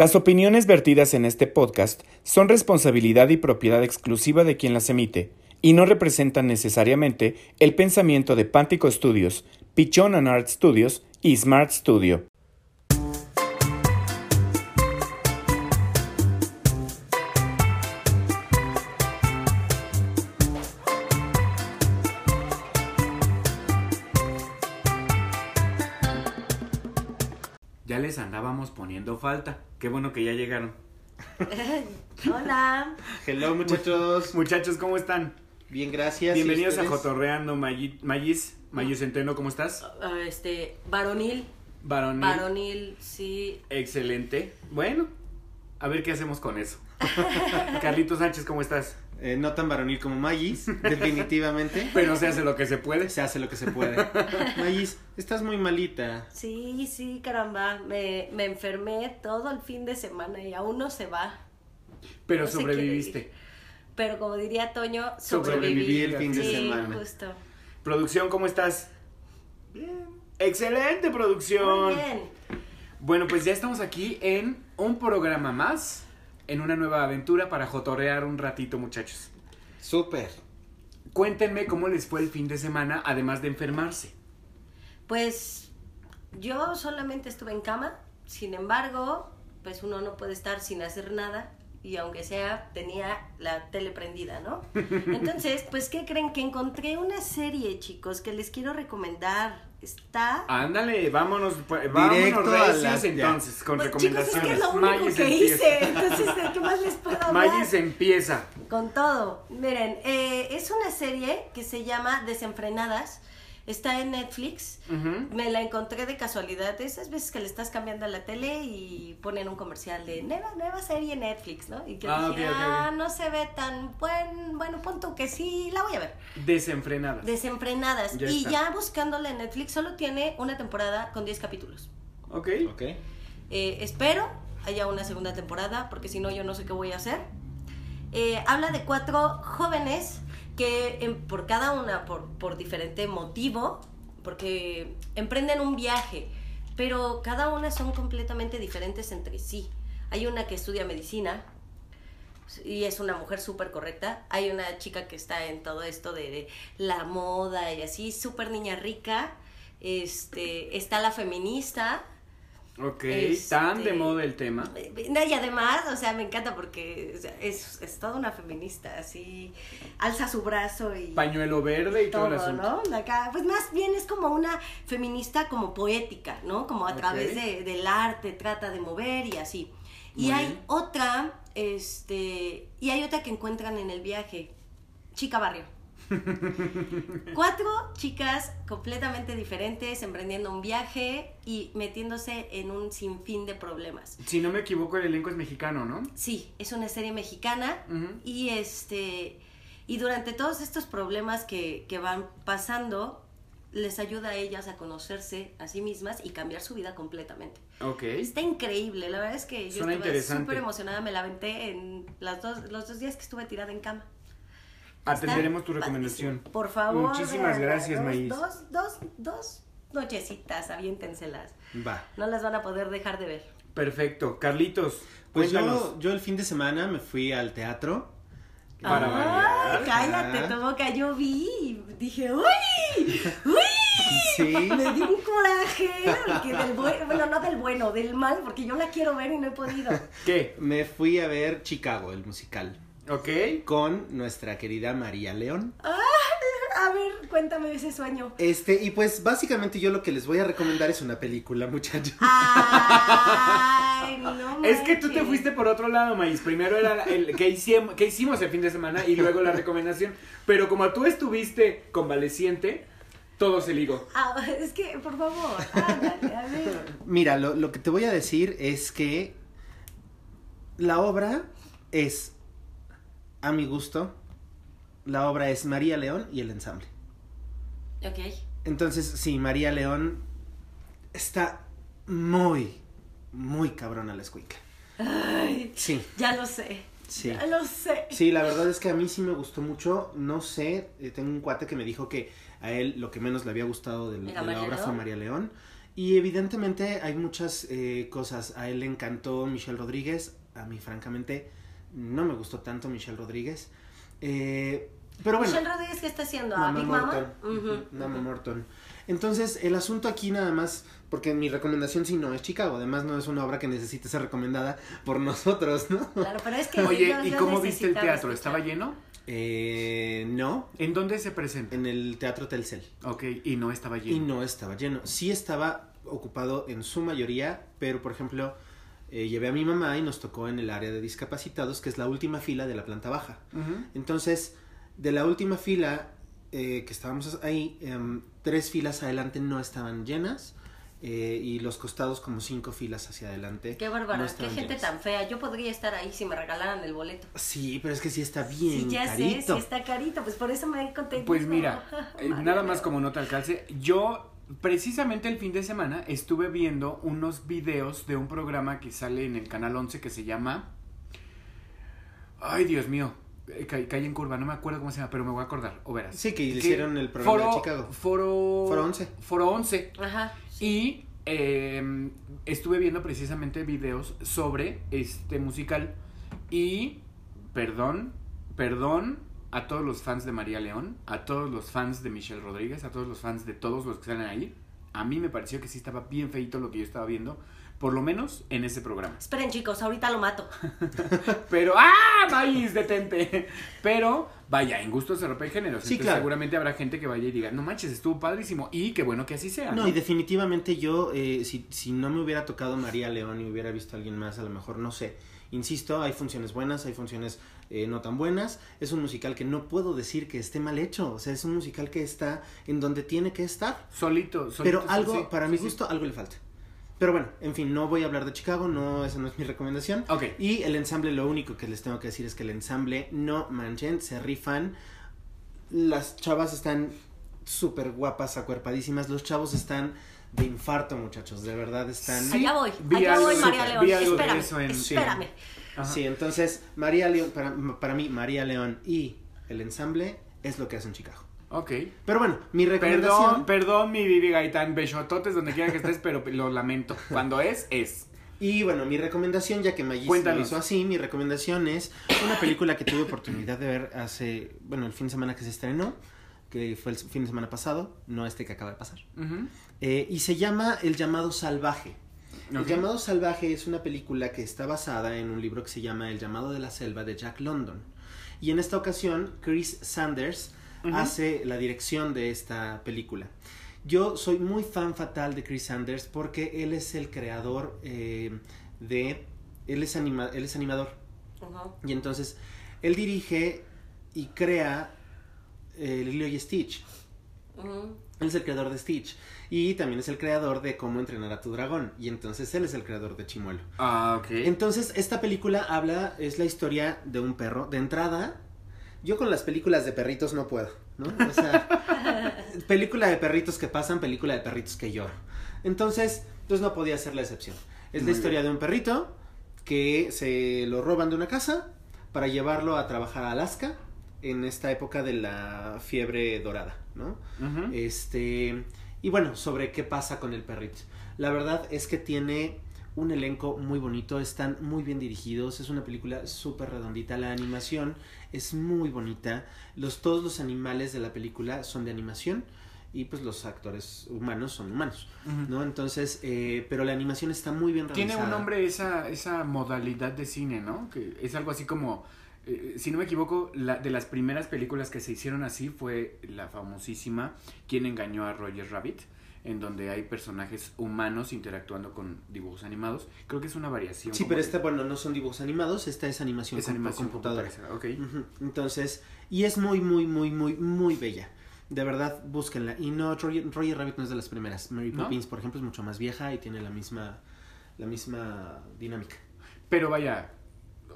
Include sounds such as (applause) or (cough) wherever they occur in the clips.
Las opiniones vertidas en este podcast son responsabilidad y propiedad exclusiva de quien las emite y no representan necesariamente el pensamiento de Pántico Studios, Pichon and Art Studios y Smart Studio. Andábamos poniendo falta. Qué bueno que ya llegaron. (laughs) Hola. Hello muchachos. Muchachos, ¿cómo están? Bien, gracias. ¿Y Bienvenidos a? Jotorreando Mayi- Mayis. Mayu Centeno, ¿cómo estás? Ah, Este, varonil. Varonil. Varonil, sí. Excelente. Bueno, a ver qué hacemos con eso. (laughs) Carlitos Sánchez, ¿cómo estás? Eh, no tan varonil como Magis, (laughs) definitivamente. Pero se hace lo que se puede. Se hace lo que se puede. Magis, estás muy malita. Sí, sí, caramba. Me, me enfermé todo el fin de semana y aún no se va. Pero No sobreviviste. Pero como diría Toño, Sobreviví sobreviví. el fin de sí, semana. justo. Producción, ¿cómo estás? Bien. Excelente producción. Muy bien. Bueno, pues ya estamos aquí en un programa más, en una nueva aventura para jotorrear un ratito, muchachos. Súper. Cuéntenme cómo les fue el fin de semana, además de enfermarse. Pues yo solamente estuve en cama. Sin embargo, pues uno no puede estar sin hacer nada. Y aunque sea, tenía la tele prendida, ¿no? (laughs) Entonces, pues, ¿qué creen? Que encontré una serie, chicos, que les quiero recomendar. Está... Ándale, vámonos, pues, vámonos Directo a las- ya. entonces, con Pues, chicos, es recomendaciones. que es lo único que empieza. hice. (laughs) Entonces, ¿de qué más les puedo hablar? Mayis empieza. Con todo. Miren, eh, es una serie que se llama Desenfrenadas. Está en Netflix. Me la encontré de casualidad. de Esas veces que le estás cambiando a la tele y ponen un comercial de nueva, nueva serie en Netflix, ¿no? Y que Ah, dije, ah, no se ve tan buen, bueno, punto que sí, la voy a ver. Desenfrenada. Desenfrenadas. Ya y está. ya buscándola en Netflix, solo tiene una temporada con 10 capítulos. ok. Ok. Eh, espero haya una segunda temporada, porque si no, yo no sé qué voy a hacer. Eh, habla de cuatro jóvenes que em, por cada una, por, por diferente motivo, porque emprenden un viaje, pero cada una son completamente diferentes entre sí. Hay una que estudia medicina y es una mujer súper correcta. Hay una chica que está en todo esto de, la moda y así, súper niña rica. Este, está la feminista, Ok, Este- tan de moda el tema. no, y además, o sea, me encanta porque es, es toda una feminista, así, alza su brazo y Pañuelo verde y todo, el todo, asunto. ¿no? Acá, pues más bien es como una feminista como poética, ¿no? Como a través de, del arte trata de mover y así. Y hay bien. otra, este, y hay otra que encuentran en el viaje, Chica Barrio. (laughs) Cuatro chicas completamente diferentes, emprendiendo un viaje y metiéndose en un sinfín de problemas. Si no me equivoco, el elenco es mexicano, ¿no? Sí, es una serie mexicana y este y durante todos estos problemas que, que van pasando les ayuda a ellas a conocerse a sí mismas y cambiar su vida completamente. Ok. Está increíble, la verdad es que yo Suena interesante. súper emocionada, me la aventé en las dos, los dos días que estuve tirada en cama. Atenderemos tu recomendación. padrísimo. Por favor. Muchísimas véanla. gracias, Dos- Maíz. Dos, dos, dos nochecitas, aviéntenselas. Va. No las van a poder dejar de ver. Perfecto. Carlitos, Pues yo, yo el fin de semana me fui al teatro. Para Ay, variar. cállate, tu boca, yo vi y dije, ¡uy! ¡Uy! Sí. Me dio un coraje, porque del bueno, bueno, no del bueno, del mal, porque yo la quiero ver y no he podido. ¿Qué? Me fui a ver Chicago, el musical, ¿Ok? con nuestra querida María León. A ver, cuéntame ese sueño. Este, y pues básicamente yo lo que les voy a recomendar es una película, muchachos. Ay, no (laughs) Es que tú te fuiste por otro lado, Maíz. Primero era el que hicimos, que hicimos el fin de semana y luego la recomendación. Pero como tú estuviste convaleciente, todo se ligó. Ah, es que, por favor, ándale, a ver. Mira, lo, lo que te voy a decir es que la obra es, a mi gusto, la obra es María León y el ensamble. Ok. Entonces, sí, María León está muy, muy cabrona la escuincla. Ay, Sí, ya lo sé. sí. Ya lo sé. Sí, la verdad es que a mí sí me gustó mucho. No sé, eh, tengo un cuate que me dijo que a él lo que menos le había gustado de, ¿Era de la obra fue? María León. Y evidentemente hay muchas eh, cosas. A él le encantó Michelle Rodríguez. A mí, francamente, no me gustó tanto Michelle Rodríguez. Eh, pero bueno. Michelle Rodríguez, ¿qué está haciendo? ¿A Big Morton. Mama? Ujú, Mama. Morton. Entonces, el asunto aquí nada más, porque mi recomendación sí no es Chicago, además no es una obra que necesite ser recomendada por nosotros, ¿no? Claro, pero es que (laughs) Oye, yo- ¿y yo cómo viste el teatro? escuchar. ¿Estaba lleno? Eh, no, ¿En dónde se presenta? en el Teatro Telcel. Ok, y no estaba lleno. Y no estaba lleno. Sí estaba ocupado en su mayoría, pero por ejemplo, eh, llevé a mi mamá y nos tocó en el área de discapacitados, que es la última fila de la planta baja. Entonces, de la última fila eh, que estábamos ahí, em, tres filas adelante no estaban llenas eh, y los costados como cinco filas hacia adelante. Qué bárbara, no qué gente llenas. tan fea. Yo podría estar ahí si me regalaran el boleto. Sí, pero es que sí está bien sí, ya carito. sé, sí está carito, pues por eso me conté. Pues mira, (laughs) eh, nada más como nota al calce, yo precisamente el fin de semana estuve viendo unos videos de un programa que sale en el canal 11 que se llama Ay, Dios mío, eh, ca- calle en curva, no me acuerdo cómo se llama, pero me voy a acordar, o verás. Sí, que hicieron el programa Foro, de Chicago. Foro Foro 11. Foro 11. Ajá. Y eh, estuve viendo precisamente videos sobre este musical. Y, perdón, perdón a todos los fans de María León, a todos los fans de Michelle Rodríguez, a todos los fans de todos los que salen ahí. A mí me pareció que sí estaba bien feito lo que yo estaba viendo, por lo menos en ese programa. Esperen, chicos, ahorita lo mato. (laughs) Pero, ¡ah! Maíz, detente. Pero, vaya, en gusto se rompe el género. Sí, claro. seguramente habrá gente que vaya y diga, no manches, estuvo padrísimo. Y qué bueno que así sea. No, y definitivamente yo, eh, si, si no me hubiera tocado María León y hubiera visto a alguien más, a lo mejor no sé. Insisto, hay funciones buenas, hay funciones eh, no tan buenas. Es un musical que no puedo decir que esté mal hecho. O sea, es un musical que está en donde tiene que estar. Solito, solito. Pero algo, sí, para sí, mi sí. gusto, algo le falta. Pero bueno, en fin, no voy a hablar de Chicago, no, esa no es mi recomendación. Ok. Y el ensamble, lo único que les tengo que decir es que el ensamble, no manchen, se rifan. Las chavas están súper guapas, acuerpadísimas. Los chavos están de infarto, muchachos, de verdad están... Sí, allá voy, allá voy, María León. Espérame, eso en- sí. Ajá. Sí, entonces, María León, para, para mí, María León y el ensamble es lo que hacen Chicago. Ok. Pero bueno, mi recomendación... Perdón, perdón, mi Vivi Gaitán, besototes donde quiera que estés, pero lo lamento. Cuando es, es. Y bueno, mi recomendación, ya que Magis lo hizo así, mi recomendación es una película que tuve oportunidad de ver hace, bueno, el fin de semana que se estrenó, que fue el fin de semana pasado, no este que acaba de pasar. Ujú. Eh, y se llama El llamado salvaje. El llamado salvaje es una película que está basada en un libro que se llama El llamado de la selva de Jack London. Y en esta ocasión, Chris Sanders hace la dirección de esta película. Yo soy muy fan fatal de Chris Sanders porque él es el creador eh, de... Él es, anima- él es animador. Y entonces, él dirige y crea eh, Lilo y Stitch. Él es el creador de Stitch. Y también es el creador de Cómo entrenar a tu dragón. Y entonces él es el creador de Chimuelo. Ah, ok. Entonces, esta película habla, es la historia de un perro. De entrada, yo con las películas de perritos no puedo, ¿no? O sea, (laughs) película de perritos que pasan, película de perritos que lloro. Entonces, pues no podía ser la excepción. Es Muy la historia de un perrito que se lo roban de una casa para llevarlo a trabajar a Alaska en esta época de la fiebre dorada, ¿no? Este, y bueno, sobre qué pasa con el perrito. La verdad es que tiene un elenco muy bonito, están muy bien dirigidos, es una película súper redondita, la animación es muy bonita, los, todos los animales de la película son de animación y pues los actores humanos son humanos. ¿no? Entonces, eh, pero la animación está muy bien realizada. Tiene un nombre esa, esa modalidad de cine, ¿no? Que es algo así como, eh, si no me equivoco, la, de las primeras películas que se hicieron así fue la famosísima ¿Quién engañó a Roger Rabbit? En donde hay personajes humanos interactuando con dibujos animados. Creo que es una variación. Sí, pero de- esta, bueno, no son dibujos animados, esta es animación, es animación computadora. computarizada, Ok. Ujú, Entonces, y es muy, muy, muy, muy, muy bella. De verdad, búsquenla. Y no, Roger, Roger Rabbit no es de las primeras. Mary ¿No? Poppins, por ejemplo, es mucho más vieja y tiene la misma, la misma dinámica. Pero vaya,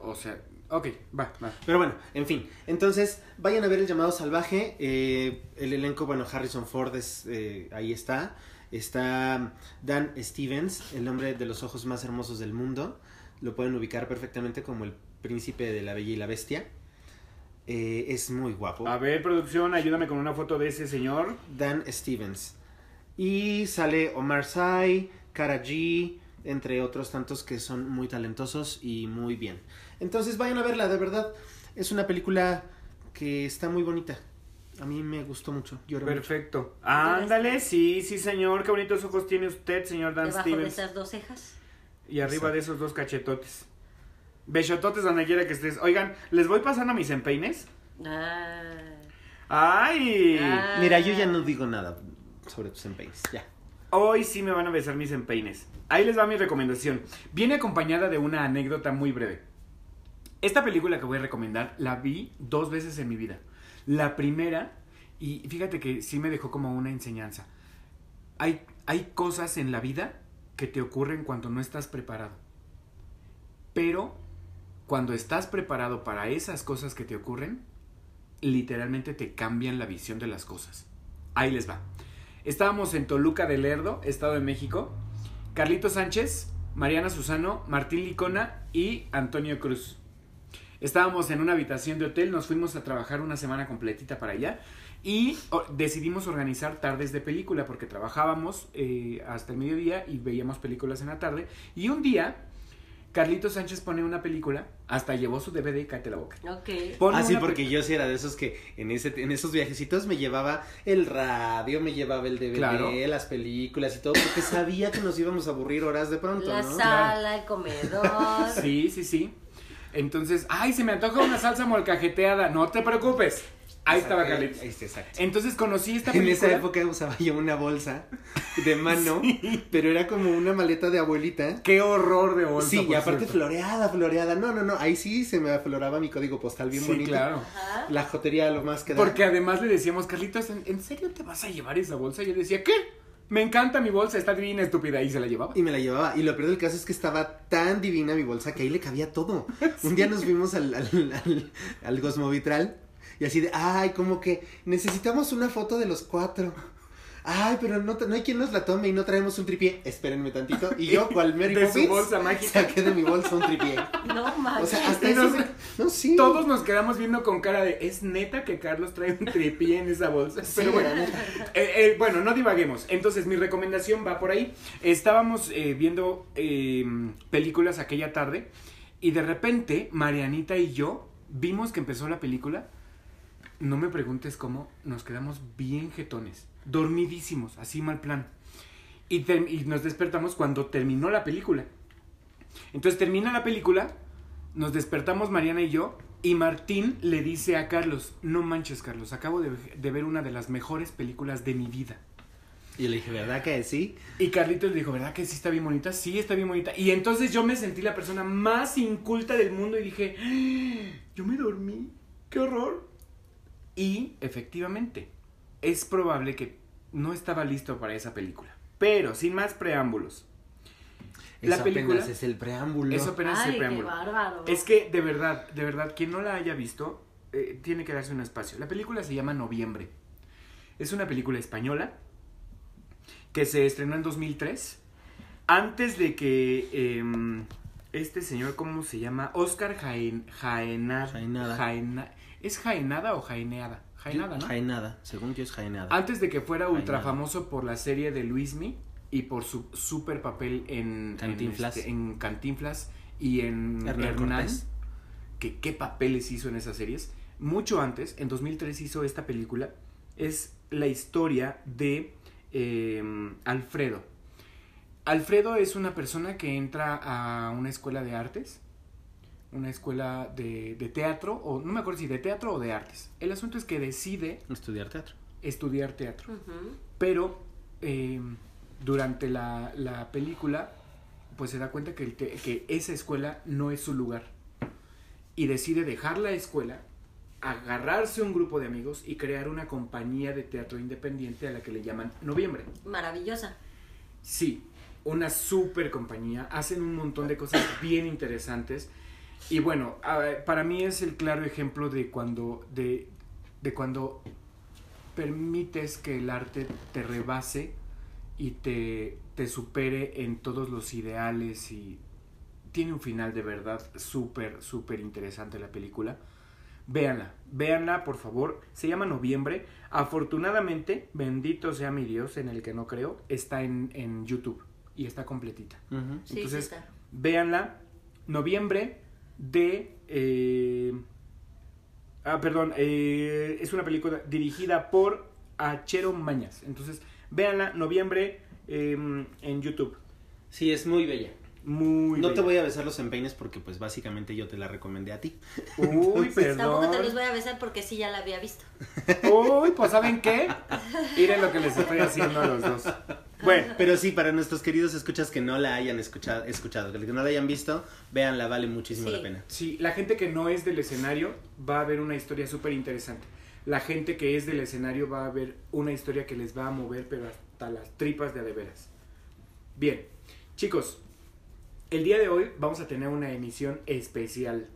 o sea, ok, va, va. Pero bueno, en fin. Entonces, vayan a ver El llamado salvaje. Eh, el elenco, bueno, Harrison Ford es, eh, ahí está. Está Dan Stevens, el hombre de los ojos más hermosos del mundo. Lo pueden ubicar perfectamente como el príncipe de la bella y la bestia. Eh, es muy guapo. A ver, producción, ayúdame con una foto de ese señor. Dan Stevens. Y sale Omar Sy, Kara G, entre otros tantos que son muy talentosos y muy bien. Entonces vayan a verla, de verdad. Es una película que está muy bonita. A mí me gustó mucho. Lloré mucho. Perfecto. Ándale, sí, sí, señor. Qué bonitos ojos tiene usted, señor Dan Debajo de esas dos cejas. Y arriba de esos dos cachetotes. Bechototes donde quiera que estés. Oigan, ¿les voy pasando mis empeines? Ah. ¡Ay! Ah. Mira, yo ya no digo nada sobre tus empeines. Ya. Hoy sí me van a besar mis empeines. Ahí les va mi recomendación. Viene acompañada de una anécdota muy breve. Esta película que voy a recomendar la vi dos veces en mi vida. La primera, y fíjate que sí me dejó como una enseñanza. Hay, hay cosas en la vida que te ocurren cuando no estás preparado. Pero cuando estás preparado para esas cosas que te ocurren, literalmente te cambian la visión de las cosas. Ahí les va. Estábamos en Toluca del Lerdo, Estado de México. Carlito Sánchez, Mariana Susano, Martín Licona y Antonio Cruz. Estábamos en una habitación de hotel, nos fuimos a trabajar una semana completita para allá y decidimos organizar tardes de película porque trabajábamos eh, hasta el mediodía y veíamos películas en la tarde. Y un día, Carlito Sánchez pone una película, hasta llevó su DVD, cállate la boca. Ok. Pone Ah, sí, porque yo sí era de esos que en, ese, en esos viajecitos me llevaba el radio, me llevaba el DVD, Claro. las películas y todo, porque sabía que nos íbamos a aburrir horas de pronto, La ¿no? sala, el comedor. Sí, sí, sí. Entonces, ay, se me antoja una salsa molcajeteada. No te preocupes. Ahí estaba Exacto, Carlitos. ahí está, exacto. Entonces conocí esta En película. esa época usaba yo una bolsa de (laughs) mano, pero era como una maleta de abuelita. Qué horror de bolsa. Sí, y aparte cierto. floreada, floreada. No, no, no, ahí sí se me afloraba mi código postal bien Sí, bonito. claro. Ajá. La jotería lo más que da. Porque además le decíamos, Carlitos, ¿en, en serio te vas a llevar esa bolsa? Y yo decía, ¿qué? Me encanta mi bolsa, está divina, estúpida. Y se la llevaba. Y me la llevaba. Y lo peor del caso es que estaba tan divina mi bolsa que ahí le cabía todo. (laughs) Un día nos fuimos al, al, al, al y así de, ay, como que necesitamos una foto de los cuatro. Ay, pero no, no hay quien nos la tome y no traemos un tripié. Espérenme tantito. Y yo, (laughs) cual Mary De su Poppins, bolsa mágica. saqué de mi bolsa un tripié. No O manches. sea, hasta eso. nos- No, sí. Todos nos quedamos viendo con cara de, ¿es neta que Carlos trae un tripié en esa bolsa? Sí, Pero bueno. Eh, eh, bueno, no divaguemos. Entonces, mi recomendación va por ahí. Estábamos eh, viendo eh, películas aquella tarde y de repente Marianita y yo vimos que empezó la película. No me preguntes cómo, nos quedamos bien jetones, dormidísimos, así mal plan. Y, y nos despertamos cuando terminó la película. Entonces termina la película, nos despertamos Mariana y yo, y Martín le dice a Carlos, no manches Carlos, acabo de, de ver una de las mejores películas de mi vida. Y le dije, ¿verdad que sí? Y Carlitos le dijo, ¿verdad que sí está bien bonita? Sí, está bien bonita. Y entonces yo me sentí la persona más inculta del mundo y dije, "Ah, yo me dormí, qué horror. Y efectivamente, es probable que no estaba listo para esa película. Pero, sin más preámbulos, La Eso película- apenas es el preámbulo. eso apenas es el qué preámbulo. bárbaro. Es que, de verdad, de verdad, quien no la haya visto, eh, tiene que darse un espacio. La película se llama Noviembre. Es una película española que se estrenó en 2003. Antes de que em, este señor, ¿cómo se llama? Oscar Jaen, Jaenada. Jaenada. Jaena- ¿Es Jaenada o Jaeneada? Jaenada, ¿no? Jaenada. Según yo es Jaenada. Antes de que fuera Jaenada. ultra famoso por la serie de Luismi y por su super papel en Cantinflas. en, este, en Cantinflas y en Hernán Hernán, que qué papeles hizo en esas series. Mucho antes, en 2003 hizo esta película. Es la historia de eh, Alfredo. Alfredo es una persona que entra a una escuela de artes, una escuela de, de teatro, o no me acuerdo si de teatro o de artes. El asunto es que decide Estudiar teatro. estudiar teatro. Pero eh, durante la, la película, pues se da cuenta que, el te- que esa escuela no es su lugar. Y decide dejar la escuela, agarrarse a un grupo de amigos y crear una compañía de teatro independiente a la que le llaman Noviembre. Maravillosa. Sí, una super compañía, hacen un montón de cosas bien interesantes. Y bueno, para mí es el claro ejemplo de cuando, de, de cuando permites que el arte te rebase y te, te supere en todos los ideales y tiene un final de verdad súper, súper interesante la película. Véanla, véanla, por favor. Se llama Noviembre. Afortunadamente, bendito sea mi Dios, en el que no creo, está en, en YouTube y está completita. Sí, Entonces, sí está. véanla. Noviembre de... eh, ah, perdón. eh, es una película dirigida por Achero Mañas. Entonces, véanla. Noviembre eh, en YouTube. Sí, es muy bella. Muy no te voy a besar los empeines porque pues básicamente yo te la recomendé a ti. (laughs) Uy, Tampoco te los perdón. voy a besar porque sí ya la había visto. Uy, pues ¿saben qué? Miren lo que les estoy haciendo a los dos. Bueno, Pero sí, para nuestros queridos escuchas que no la hayan escuchado, escuchado que no la hayan visto, véanla, vale muchísimo Sí. la pena. sí, la gente que no es del escenario va a ver una historia súper interesante. La gente que es del escenario va a ver una historia que les va a mover, pero hasta las tripas de a de veras. Bien, chicos, el día de hoy vamos a tener una emisión especial.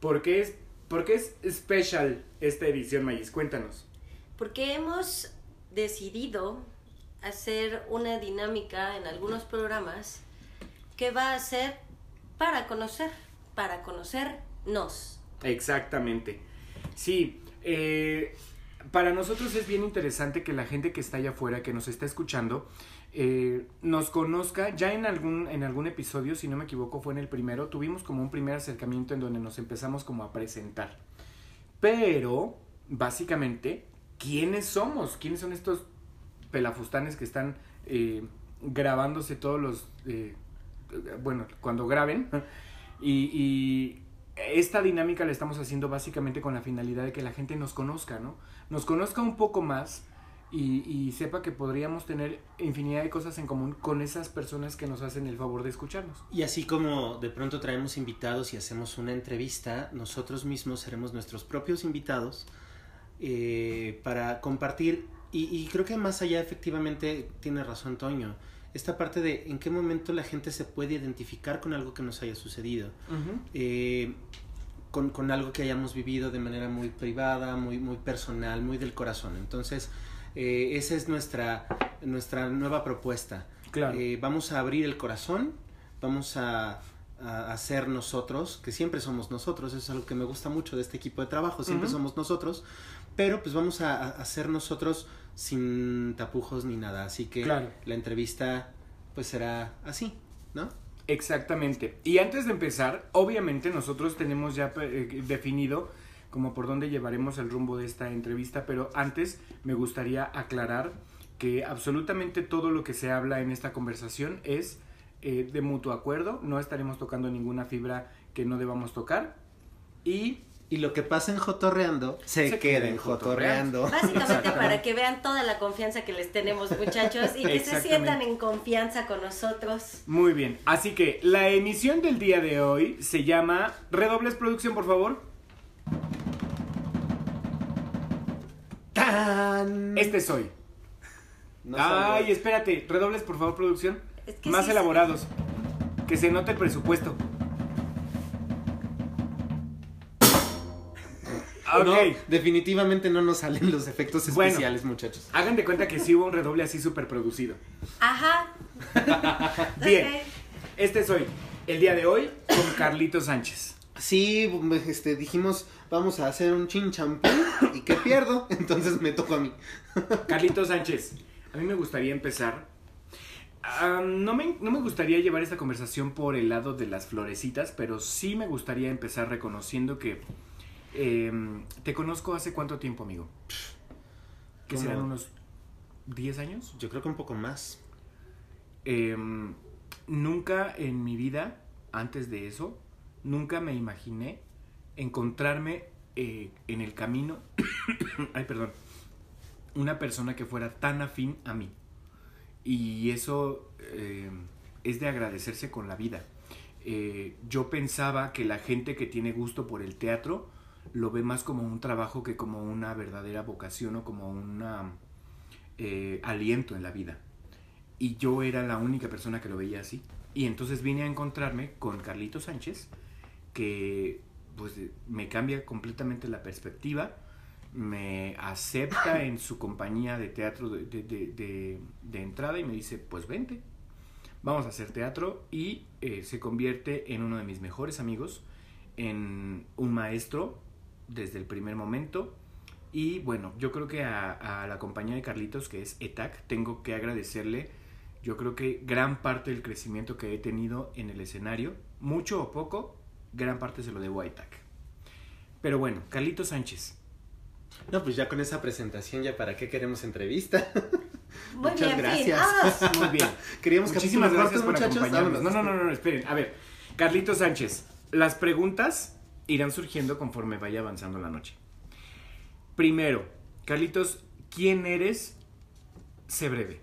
¿Por qué es, por qué es special esta edición, Mayis? Cuéntanos. Porque hemos decidido hacer una dinámica en algunos programas que va a ser para conocer, para conocernos. Exactamente. Sí, eh, para nosotros es bien interesante que la gente que está allá afuera, que nos está escuchando, eh, nos conozca. Ya en algún, en algún episodio, si no me equivoco, fue en el primero, tuvimos como un primer acercamiento en donde nos empezamos como a presentar. Pero, básicamente, ¿quiénes somos? ¿Quiénes son estos pelafustanes que están eh, grabándose todos los... eh, bueno, cuando graben? Y, esta dinámica la estamos haciendo básicamente con la finalidad de que la gente nos conozca, ¿no? Nos conozca un poco más y, y sepa que podríamos tener infinidad de cosas en común con esas personas que nos hacen el favor de escucharnos. Y así como de pronto traemos invitados y hacemos una entrevista, nosotros mismos seremos nuestros propios invitados eh, para compartir. Y, y creo que más allá efectivamente tiene razón Toño. Esta parte de en qué momento la gente se puede identificar con algo que nos haya sucedido. eh, con, con algo que hayamos vivido de manera muy privada, muy, muy personal, muy del corazón. Entonces, eh, esa es nuestra, nuestra nueva propuesta. Claro. Eh, vamos a abrir el corazón, vamos a, a, a ser nosotros, que siempre somos nosotros, eso es algo que me gusta mucho de este equipo de trabajo, siempre somos nosotros, pero pues vamos a, ser nosotros sin tapujos ni nada, así que Claro. la entrevista pues será así, ¿no? Exactamente. Y antes de empezar, obviamente nosotros tenemos ya eh, definido como por dónde llevaremos el rumbo de esta entrevista, pero antes me gustaría aclarar que absolutamente todo lo que se habla en esta conversación es eh, de mutuo acuerdo, no estaremos tocando ninguna fibra que no debamos tocar y Y lo que pasa en Jotorreando se, Se queda en Jotorreando. Básicamente para que vean toda la confianza que les tenemos muchachos y que se sientan en confianza con nosotros. muy bien. Así que la emisión del día de hoy se llama Redobles Producción, por favor. ¡Tan! Este soy. No Ay, espérate, redobles por favor, producción. Es que Más sí, elaborados. Que se note el presupuesto. Ok. No, definitivamente no nos salen los efectos Bueno. especiales, muchachos. Hagan de cuenta que sí hubo un redoble así súper producido. Ajá. (laughs) Bien. Este soy. El día de hoy con Carlito Sánchez. Sí, este, dijimos, vamos a hacer un chinchampú y que pierdo, (laughs) entonces me tocó a mí. Carlito Sánchez. A mí me gustaría empezar. no, me, no me gustaría llevar esta conversación por el lado de las florecitas, pero sí me gustaría empezar reconociendo que em, te conozco hace cuánto tiempo, amigo. ¿Qué serán unos 10 años? Yo creo que un poco más. Em, nunca en mi vida, antes de eso, nunca me imaginé encontrarme eh, en el camino, (coughs) ay, perdón, una persona que fuera tan afín a mí. Y eso eh, es de agradecerse con la vida. Eh, yo pensaba que la gente que tiene gusto por el teatro lo ve más como un trabajo que como una verdadera vocación o como un aliento en la vida y yo era la única persona que lo veía así. Y entonces vine a encontrarme con Carlito Sánchez, que pues me cambia completamente la perspectiva, me acepta (coughs) en su compañía de teatro de, de- de- de- de entrada y me dice, pues vente, vamos a hacer teatro y eh, se convierte en uno de mis mejores amigos, en un maestro desde el primer momento. Y bueno, yo creo que a, a la compañía de Carlitos, que es ETAC, tengo que agradecerle, yo creo que gran parte del crecimiento que he tenido en el escenario, mucho o poco, gran parte se lo debo a ETAC. Pero bueno, Carlitos Sánchez. No, pues ya con esa presentación, ya para qué queremos entrevista. (laughs) Muy Muchas bien, gracias. vámonos. (laughs) Muy bien. Queríamos Muchísimas gracias por muchachos. acompañarnos. No, no, no, no, esperen. A ver, Carlitos Sánchez, las preguntas irán surgiendo conforme vaya avanzando la noche. Primero, Carlitos, ¿quién eres? Sé breve.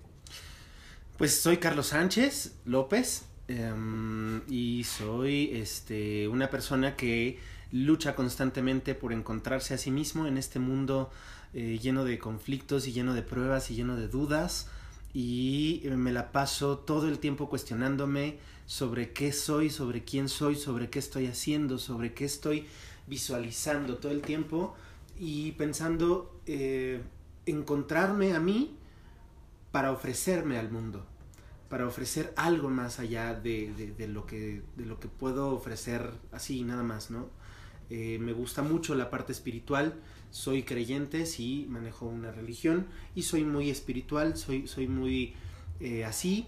Pues soy Carlos Sánchez López em, y soy este, una persona que lucha constantemente por encontrarse a sí mismo en este mundo eh, lleno de conflictos y lleno de pruebas y lleno de dudas y eh, me la paso todo el tiempo cuestionándome sobre qué soy, sobre quién soy, sobre qué estoy haciendo, sobre qué estoy visualizando todo el tiempo y pensando eh, encontrarme a mí para ofrecerme al mundo, para ofrecer algo más allá de, de- de lo, que, de lo que puedo ofrecer así, nada más, ¿no? Eh, me gusta mucho la parte espiritual, soy creyente, sí, manejo una religión y soy muy espiritual, soy, soy muy eh, así.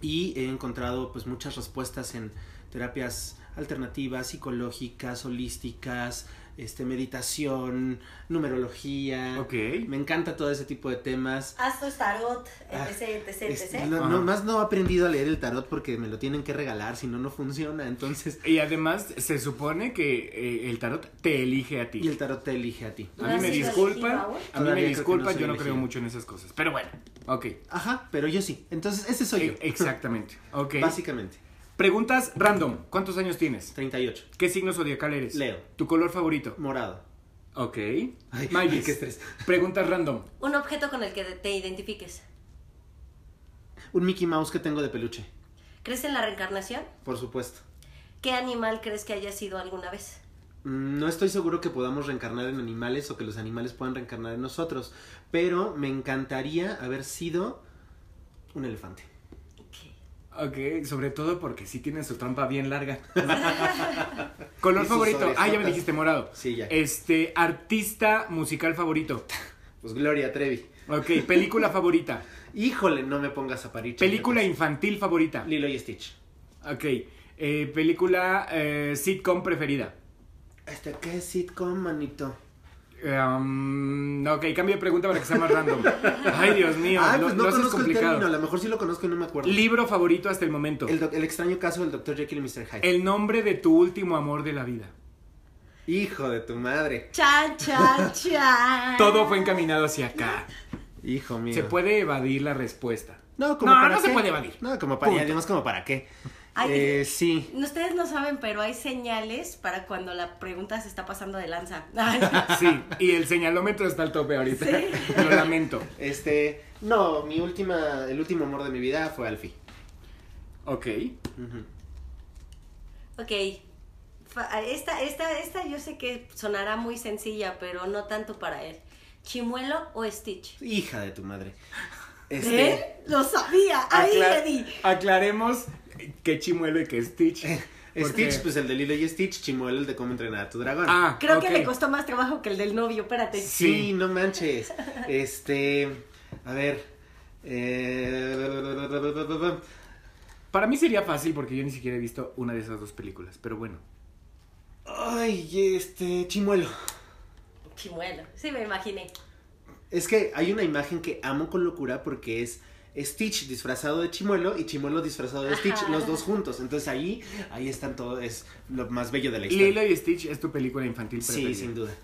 Y he encontrado pues muchas respuestas en terapias alternativas, psicológicas, holísticas, este, meditación, numerología. Ok. Me encanta todo ese tipo de temas. Astros, tarot, Ah, etc, etc, etc. no, no, más no he aprendido a leer el tarot porque me lo tienen que regalar, si no, no funciona. Entonces, Y además, se supone que eh, el tarot te elige a ti. y el tarot te elige a ti. A ¿No mí me disculpan, aún? a mí me disculpan, no soy yo no creo mucho en esas cosas. Pero bueno, ok. Ajá, pero yo sí. Entonces, ese soy yo. E- Exactamente. Ok. Básicamente. Preguntas random. ¿Cuántos años tienes? 38. ¿Qué signo zodiacal eres? Leo. ¿Tu color favorito? Morado. Ok. Ay, Mayis, (laughs) qué estrés. Preguntas random. Un objeto con el que te identifiques. Un Mickey Mouse que tengo de peluche, ¿Crees en la reencarnación? por supuesto. ¿Qué animal crees que haya sido alguna vez? Mm, No estoy seguro que podamos reencarnar en animales o que los animales puedan reencarnar en nosotros, pero me encantaría haber sido un elefante. Ok. Sobre todo porque sí tiene su trampa bien larga. (laughs) color favorito. Ah, ya me dijiste morado. Sí, ya. Este, artista musical favorito. Pues Gloria Trevi. Ok, película favorita. Híjole, no me pongas a parir. Película infantil favorita. Lilo y Stitch. Ok. eh, película eh, sitcom preferida. Este, ¿qué es sitcom, manito? Um, ok, cambio de pregunta para que sea más random. (laughs) Ay, Dios mío. ah, lo- pues no lo haces conozco el complicado. término. A lo mejor sí lo conozco y no me acuerdo. Libro favorito hasta el momento. el, extraño caso del Dr. Jekyll y Mr. Hyde. El nombre de tu último amor de la vida. Hijo de tu madre. Chan, chan, (laughs) chan. Todo fue encaminado hacia acá. Hijo mío. Se puede evadir la respuesta. No, como No, para no se qué. puede evadir. No, como para, y además como para qué. Ay, eh, sí. Ustedes no saben, pero hay señales para cuando la pregunta se está pasando de lanza. Ay, (laughs) Sí, y el señalómetro está al tope ahorita. Sí. (laughs) Lo lamento. Este, no, mi última, el último amor de mi vida fue Alfie. Ok. Ujú. ok. Esta, esta, esta yo sé que sonará muy sencilla, pero no tanto para él. ¿Chimuelo o Stitch? Hija de tu madre. Este, ¿Eh? Lo sabía. Ahí le di. Aclaremos que Chimuelo y que Stitch. porque- Stitch, pues el de Lilo y Stitch, Chimuelo, el de cómo entrenar a tu dragón. Ah, Creo que le costó más trabajo que el del novio, espérate. sí, sí. no manches. Este, a ver. Eh, Para mí sería fácil porque yo ni siquiera he visto una de esas dos películas. Pero bueno. ay, este, Chimuelo. Chimuelo. Sí, me imaginé. Es que hay una imagen que amo con locura porque es Stitch disfrazado de Chimuelo y Chimuelo disfrazado de Stitch, Ajá. los dos juntos. Entonces ahí, ahí están todo, es lo más bello de la historia. Lilo y Stitch es tu película infantil preferida. Sí, sin duda.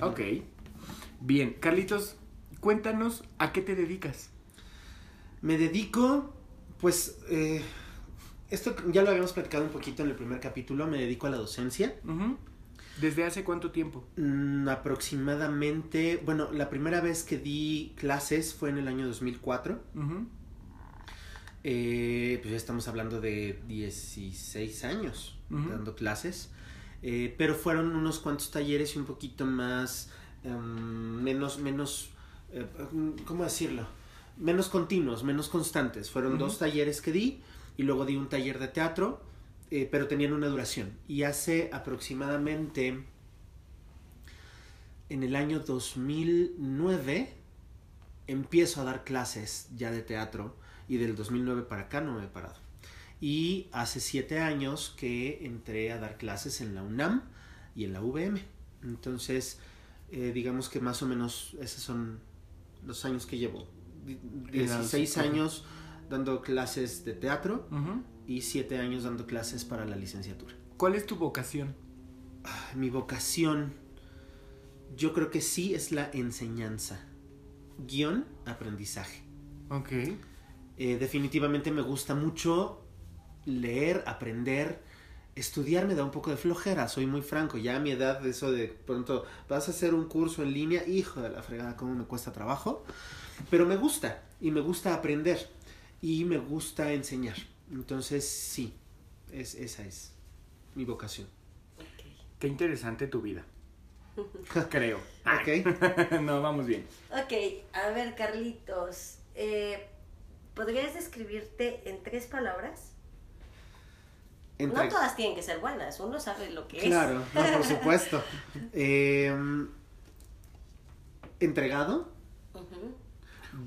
Ok. Bien, Carlitos, cuéntanos a qué te dedicas. Me dedico, pues, eh, esto ya lo habíamos platicado un poquito en el primer capítulo, me dedico a la docencia. Ujú. ¿Desde hace cuánto tiempo? Mm, aproximadamente, bueno, la primera vez que di clases fue en el año 2004. Ujú. Eh, pues ya estamos hablando de 16 años dando clases. Eh, pero fueron unos cuantos talleres y un poquito más, em, menos, menos, eh, ¿cómo decirlo? Menos continuos, menos constantes. Fueron dos talleres que di y luego di un taller de teatro, eh, pero tenían una duración. Y hace aproximadamente en el año 2009 empiezo a dar clases ya de teatro y del 2009 para acá no me he parado. Y hace siete años que entré a dar clases en la UNAM y en la UVM. Entonces, eh, digamos que más o menos esos son los años que llevo. Di- 16 Ujú. años dando clases de teatro. Y siete años dando clases para la licenciatura. ¿Cuál es tu vocación? Mi vocación, yo creo que sí es la enseñanza. Guión, aprendizaje. Ok. Eh, definitivamente me gusta mucho leer, aprender. Estudiar me da un poco de flojera, soy muy franco. Ya a mi edad, eso de pronto vas a hacer un curso en línea, hijo de la fregada, cómo me cuesta trabajo. Pero me gusta, y me gusta aprender, y me gusta enseñar. Entonces, sí, es, esa es mi vocación. Qué interesante tu vida. (laughs) Creo. Ok. (laughs) no, vamos bien. Ok, a ver, Carlitos. eh, ¿Podrías describirte en tres palabras? Entre- No todas tienen que ser buenas, uno sabe lo que Claro, no, por (laughs) supuesto. Em, entregado, es. Ujú.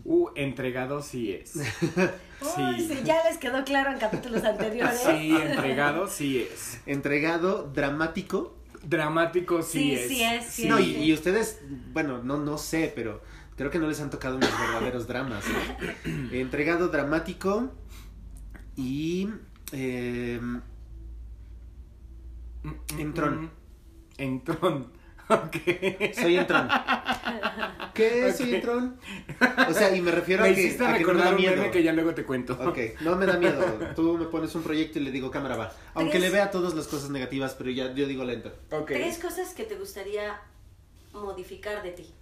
Uh, entregado sí es. Uy, (laughs) Sí. sí, ya les quedó claro en capítulos anteriores. Sí, entregado sí es. entregado, dramático. Dramático sí, Sí, es. sí es, sí No, es. y, y ustedes, bueno, no, no sé, pero creo que no les han tocado unos verdaderos dramas. ¿no? (coughs) Entregado, dramático y em, Entrón. Entrón. (laughs) Ok. soy entrón. ¿Qué Ok. soy entrón? O sea, y me refiero Me a que, hiciste a que no me recordar da un meme que ya luego te cuento. Ok, no me da miedo. Tú me pones un proyecto y le digo cámara va. Aunque Tres- le vea todas las cosas negativas, pero ya yo digo lento. Ok. Tres cosas que te gustaría modificar de ti.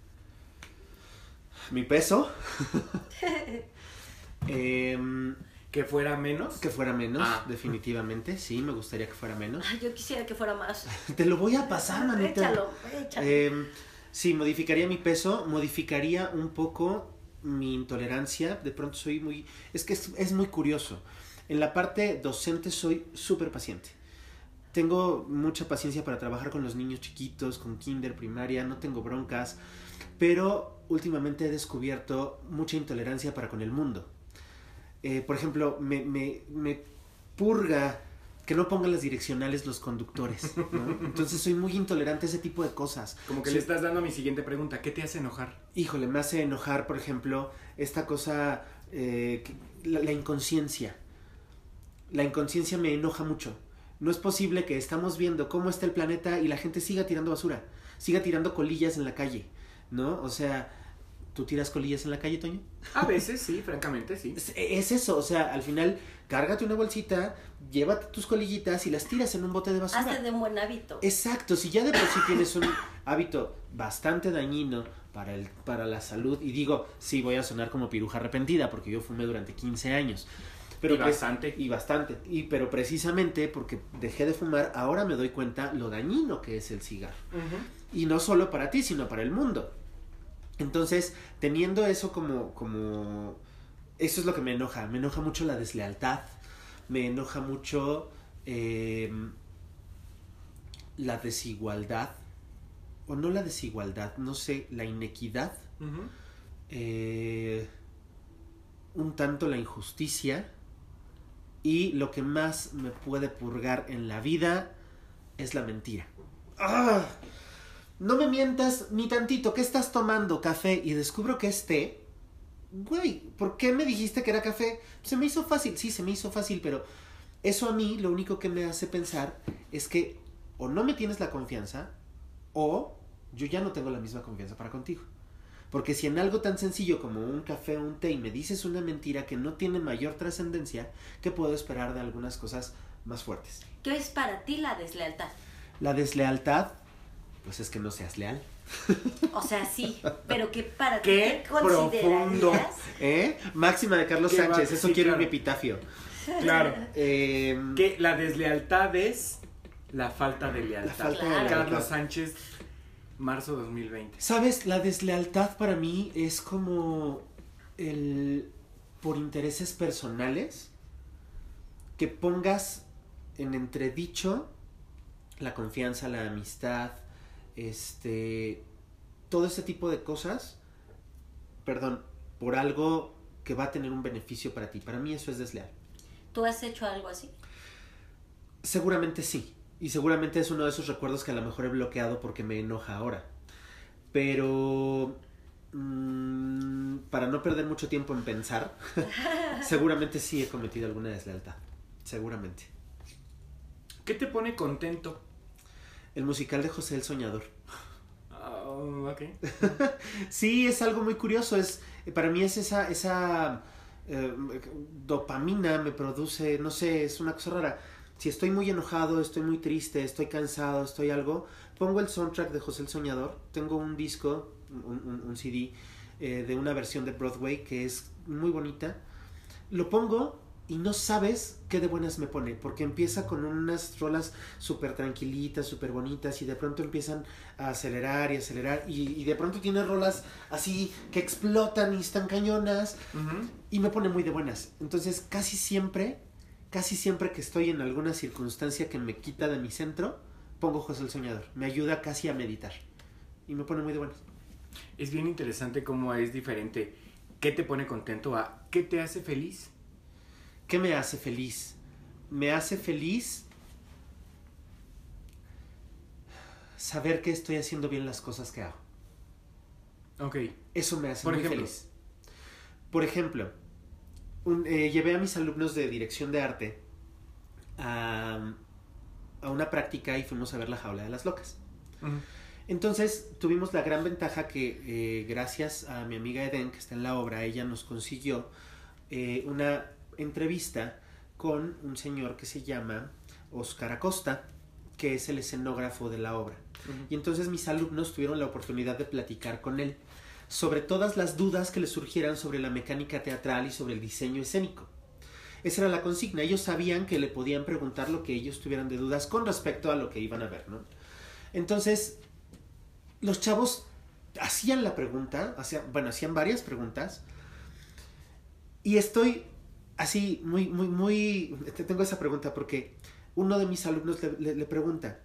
Mi peso. (laughs) Em, Que fuera menos. que fuera menos, Ah. definitivamente. Sí, me gustaría que fuera menos. Ay, yo quisiera que fuera más. (laughs) Te lo voy a pasar, manita. Échalo, échalo. Em, sí, modificaría mi peso, modificaría un poco mi intolerancia. De pronto soy muy... Es que es, es muy curioso. En la parte docente soy súper paciente. Tengo mucha paciencia para trabajar con los niños chiquitos, con kinder, primaria, no tengo broncas, pero últimamente he descubierto mucha intolerancia para con el mundo. Eh, por ejemplo, me, me, me purga que no pongan las direccionales los conductores. ¿no? (laughs) Entonces soy muy intolerante a ese tipo de cosas. Como que le estás dando a mi siguiente pregunta. ¿Qué te hace enojar? Híjole, me hace enojar, por ejemplo, esta cosa, eh, que- la, la inconsciencia. La inconsciencia me enoja mucho. No es posible que estamos viendo cómo está el planeta y la gente siga tirando basura, siga tirando colillas en la calle, ¿no? O sea, ¿tú tiras colillas en la calle, Toño? A veces sí, francamente sí. Es, es eso, o sea, al final, cárgate una bolsita, llévate tus colillitas y las tiras en un bote de basura. Hazte de un buen hábito. Exacto, si ya de por sí tienes un hábito bastante dañino para, el, para la salud, y digo, sí, voy a sonar como piruja arrepentida, porque yo fumé durante 15 años. Pero Y pues- bastante. Y bastante. Y, pero precisamente porque dejé de fumar, ahora me doy cuenta lo dañino que es el cigarro. Y no solo para ti, sino para el mundo. Entonces, teniendo eso como, como... Eso es lo que me enoja. Me enoja mucho la deslealtad. Me enoja mucho eh, la desigualdad. O no la desigualdad, no sé, la inequidad. Eh, un tanto la injusticia. Y lo que más me puede purgar en la vida es la mentira. ¡Ah! No me mientas ni tantito. ¿Qué estás tomando? Café. Y descubro que es té. Güey, ¿por qué me dijiste que era café? Se me hizo fácil. Sí, se me hizo fácil, pero eso a mí lo único que me hace pensar es que o no me tienes la confianza o yo ya no tengo la misma confianza para contigo. Porque si en algo tan sencillo como un café o un té y me dices una mentira que no tiene mayor trascendencia, ¿qué puedo esperar de algunas cosas más fuertes? ¿Qué es para ti la deslealtad? La deslealtad, pues es que no seas leal. O sea, sí, pero que para ti Qué profundo. ¿Eh? Máxima de Carlos va- Sánchez, eso sí, quiere claro. un epitafio. Claro. Eh, Que la deslealtad es la falta de lealtad. La falta de Claro. Carlos lealtad. Sánchez, marzo 2020. ¿Sabes? La deslealtad para mí es como el por intereses personales que pongas en entredicho la confianza, la amistad, este todo ese tipo de cosas, perdón, por algo que va a tener un beneficio para ti. Para mí eso es desleal. ¿Tú has hecho algo así? Seguramente sí. Y seguramente es uno de esos recuerdos que a lo mejor he bloqueado porque me enoja ahora. Pero mm, para no perder mucho tiempo en pensar, (laughs) seguramente sí he cometido alguna deslealtad. Seguramente. ¿Qué te pone contento? El musical de José el Soñador. Oh, ok. (laughs) Sí, es algo muy curioso. Es, para mí es esa, esa eh, dopamina me produce, no sé, es una cosa rara. Si estoy muy enojado, estoy muy triste, estoy cansado, estoy algo, pongo el soundtrack de José el Soñador. Tengo un disco, un, un- un CD eh, de una versión de Broadway que es muy bonita. Lo pongo y no sabes qué de buenas me pone, porque empieza con unas rolas súper tranquilitas, súper bonitas, y de pronto empiezan a acelerar y acelerar, y, y de pronto tiene rolas así que explotan y están cañonas, y me pone muy de buenas. Entonces, casi siempre, casi siempre que estoy en alguna circunstancia que me quita de mi centro, pongo José el Soñador. Me ayuda casi a meditar. Y me pone muy de buenas. Es bien interesante cómo es diferente. ¿Qué te pone contento a qué te hace feliz? ¿Qué me hace feliz? Me hace feliz saber que estoy haciendo bien las cosas que hago. Ok. Eso me hace Por muy ejemplo. feliz. Por ejemplo, un- eh, llevé a mis alumnos de dirección de arte a, a una práctica y fuimos a ver la jaula de las locas. Entonces tuvimos la gran ventaja que eh, gracias a mi amiga Eden, que está en la obra, ella nos consiguió eh, una entrevista con un señor que se llama Oscar Acosta, que es el escenógrafo de la obra. Y entonces mis alumnos tuvieron la oportunidad de platicar con él sobre todas las dudas que les surgieran sobre la mecánica teatral y sobre el diseño escénico. Esa era la consigna. Ellos sabían que le podían preguntar lo que ellos tuvieran de dudas con respecto a lo que iban a ver, ¿no? Entonces, los chavos hacían la pregunta, hacían, bueno, hacían varias preguntas, y estoy así, muy, muy, muy, te- tengo esa pregunta porque uno de mis alumnos le, pregunta,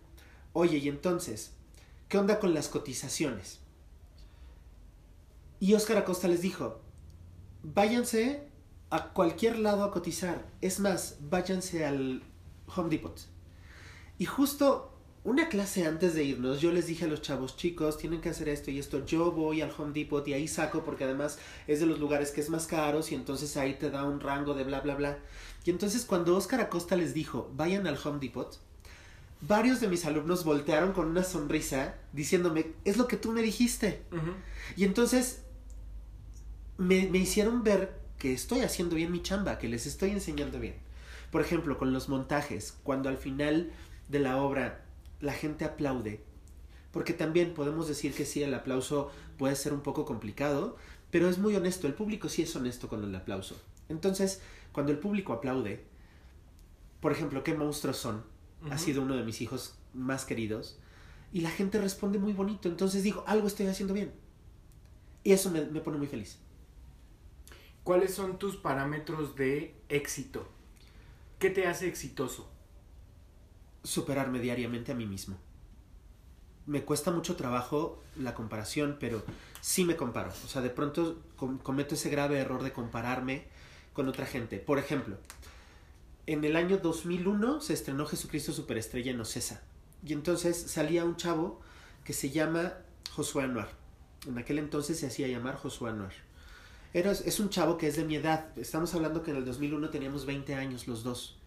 oye, y entonces, ¿qué onda con las cotizaciones? Y Oscar Acosta les dijo, váyanse a cualquier lado a cotizar, es más, váyanse al Home Depot. Y justo una clase antes de irnos, yo les dije a los chavos, chicos, tienen que hacer esto y esto. Yo voy al Home Depot y ahí saco porque además es de los lugares que es más caros y entonces ahí te da un rango de bla, bla, bla. Y entonces cuando Oscar Acosta les dijo, vayan al Home Depot, varios de mis alumnos voltearon con una sonrisa diciéndome, es lo que tú me dijiste. Y entonces me, me hicieron ver que estoy haciendo bien mi chamba, que les estoy enseñando bien. Por ejemplo, con los montajes, cuando al final de la obra la gente aplaude, porque también podemos decir que sí, el aplauso puede ser un poco complicado, pero es muy honesto, el público sí es honesto con el aplauso. Entonces, cuando el público aplaude, por ejemplo, ¿qué monstruos son? Ha sido uno de mis hijos más queridos, y la gente responde muy bonito, entonces digo, algo estoy haciendo bien. Y eso me, me pone muy feliz. ¿Cuáles son tus parámetros de éxito? ¿Qué te hace exitoso? Superarme diariamente a mí mismo. Me cuesta mucho trabajo la comparación, pero sí me comparo. O sea, de pronto com- cometo ese grave error de compararme con otra gente. Por ejemplo, en el año 2001 se estrenó Jesucristo Superestrella en Ocesa. Y entonces salía un chavo que se llama Josué Anuar. En aquel entonces se hacía llamar Josué Anuar. Era, es un chavo que es de mi edad. Estamos hablando que en el 2001 teníamos 20 años los dos.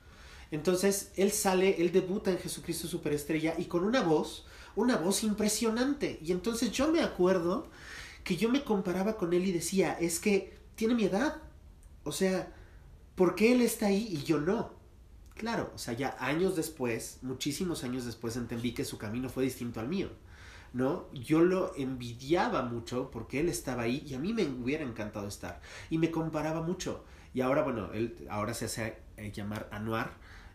Entonces él sale, él debuta en Jesucristo Superestrella y con una voz, una voz impresionante. Y entonces yo me acuerdo que yo me comparaba con él y decía, es que tiene mi edad. O sea, ¿por qué él está ahí y yo no? Claro, o sea, ya años después, muchísimos años después entendí que su camino fue distinto al mío. ¿No? Yo lo envidiaba mucho porque él estaba ahí y a mí me hubiera encantado estar. Y me comparaba mucho. Y ahora, bueno, él ahora se hace eh, llamar Anuar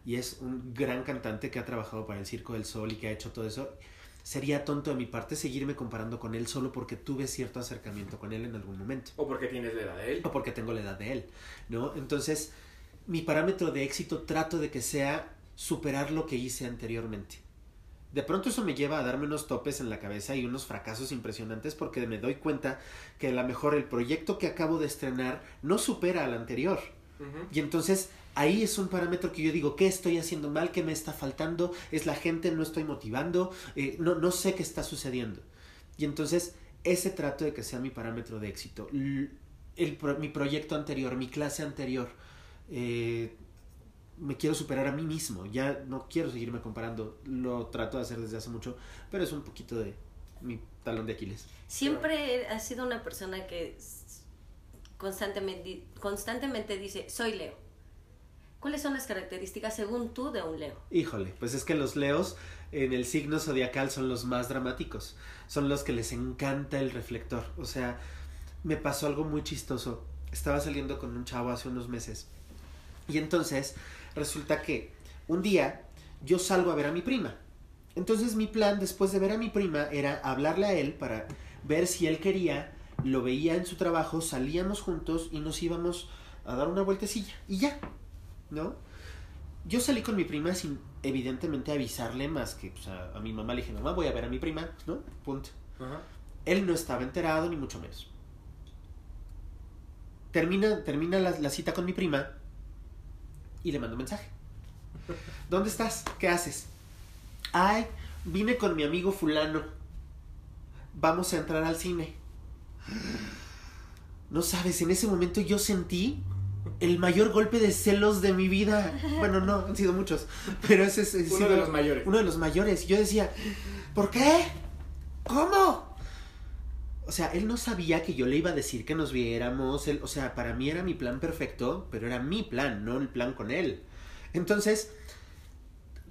y es un gran cantante que ha trabajado para el Circo del Sol y que ha hecho todo eso. Sería tonto de mi parte seguirme comparando con él solo porque tuve cierto acercamiento con él en algún momento ¿O porque tienes la edad de él? o porque tengo la edad de él, ¿no? Entonces, mi parámetro de éxito trato de que sea superar lo que hice anteriormente. De pronto eso me lleva a darme unos topes en la cabeza y unos fracasos impresionantes porque me doy cuenta que a lo mejor el proyecto que acabo de estrenar no supera al anterior. Y entonces ahí es un parámetro que yo digo, ¿qué estoy haciendo mal? ¿Qué me está faltando? ¿Es la gente? ¿No estoy motivando? Eh, no, no sé qué está sucediendo. Y entonces ese trato de que sea mi parámetro de éxito. Mi proyecto anterior, mi clase anterior, eh, me quiero superar a mí mismo. Ya no quiero seguirme comparando. Lo trato de hacer desde hace mucho, pero es un poquito de mi talón de Aquiles. Siempre has sido una persona que constantemente, constantemente dice, soy Leo. ¿Cuáles son las características según tú de un Leo? Híjole, pues es que los leos en el signo zodiacal son los más dramáticos. Son los que les encanta el reflector. O sea, me pasó algo muy chistoso. Estaba saliendo con un chavo hace unos meses. Y entonces resulta que un día yo salgo a ver a mi prima. Entonces mi plan después de ver a mi prima era hablarle a él para ver si él quería, lo veía en su trabajo, salíamos juntos y nos íbamos a dar una vueltecilla. Y ya, ¿no? Yo salí con mi prima sin evidentemente avisarle más que pues, a, a mi mamá le dije, mamá, voy a ver a mi prima, ¿no? Punto. Él no estaba enterado, ni mucho menos. Termina, termina la, la cita con mi prima y le mando un mensaje. (laughs) ¿Dónde estás? ¿Qué haces? Ay, vine con mi amigo fulano. Vamos a entrar al cine. (gasps) No sabes, en ese momento yo sentí el mayor golpe de celos de mi vida. Bueno, no, han sido muchos, pero ese es Uno sido de los mayores. Uno de los mayores. Yo decía, ¿por qué? ¿Cómo? O sea, él no sabía que yo le iba a decir que nos viéramos. Él, o sea, para mí era mi plan perfecto, pero era mi plan, no el plan con él. Entonces,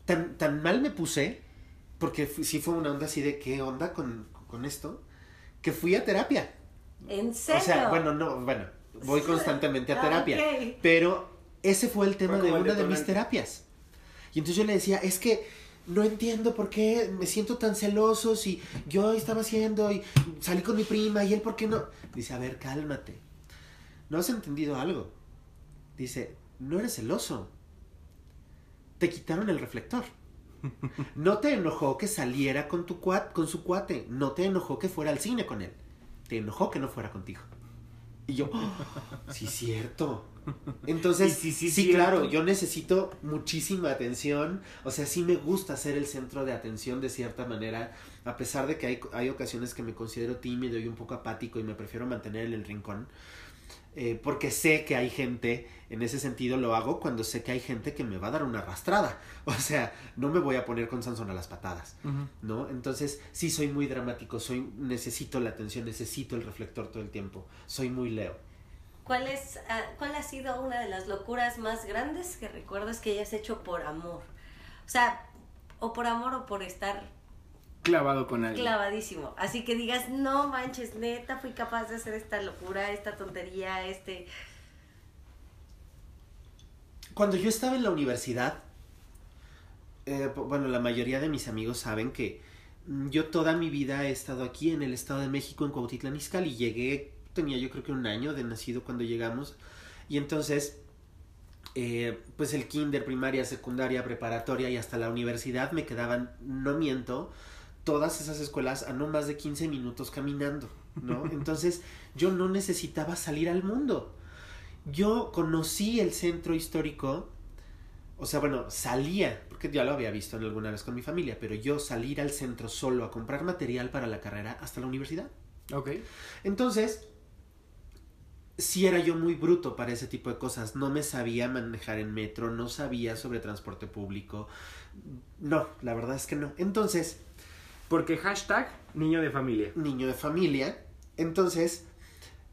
tan, tan mal me puse, porque sí fue una onda así de qué onda con, con esto, que fui a terapia. ¿En serio? O sea, bueno, no, bueno, voy constantemente a Ah, terapia. Pero ese fue el tema Fue de una de mis terapias. Y entonces yo le decía, es que no entiendo por qué me siento tan celoso si yo estaba haciendo y salí con mi prima y él por qué no. Dice, a ver, cálmate. ¿No has entendido algo? Dice, no eres celoso. Te quitaron el reflector. No te enojó que saliera con, tu cuat con su cuate. No te enojó que fuera al cine con él. Te enojó que no fuera contigo. Y yo, "Oh, sí, cierto. Entonces, sí, sí, claro, yo necesito muchísima atención. O sea, sí me gusta ser el centro de atención de cierta manera. A pesar de que hay, hay ocasiones que me considero tímido y un poco apático y me prefiero mantener en el rincón. Eh, porque sé que hay gente, en ese sentido lo hago cuando sé que hay gente que me va a dar una arrastrada. (laughs) O sea, no me voy a poner con Sansón a las patadas. ¿no? Entonces, sí soy muy dramático, soy necesito la atención, necesito el reflector todo el tiempo. Soy muy Leo. ¿Cuál, es, ah, ¿Cuál ha sido una de las locuras más grandes que recuerdas que hayas hecho por amor? O sea, o por amor o por estar Clavado con alguien. clavadísimo. Así que digas, no manches, neta, fui capaz de hacer esta locura, esta tontería, este... Cuando yo estaba en la universidad, eh, bueno, la mayoría de mis amigos saben que mm, yo toda mi vida he estado aquí en el Estado de México, en Cuautitlán Izcalli, y llegué, tenía yo creo que un año de nacido cuando llegamos, y entonces, eh, pues el kinder, primaria, secundaria, preparatoria y hasta la universidad me quedaban, no miento, todas esas escuelas a no más de 15 minutos caminando, ¿no? (laughs) Entonces yo no necesitaba salir al mundo. Yo conocí el centro histórico, o sea, bueno, salía, porque ya lo había visto en alguna vez con mi familia, pero yo salir al centro solo a comprar material para la carrera hasta la universidad. Ok. Entonces, sí era yo muy bruto para ese tipo de cosas. No me sabía manejar en metro, no sabía sobre transporte público. No, la verdad es que no. Entonces, Porque hashtag niño de familia. niño de familia. Entonces,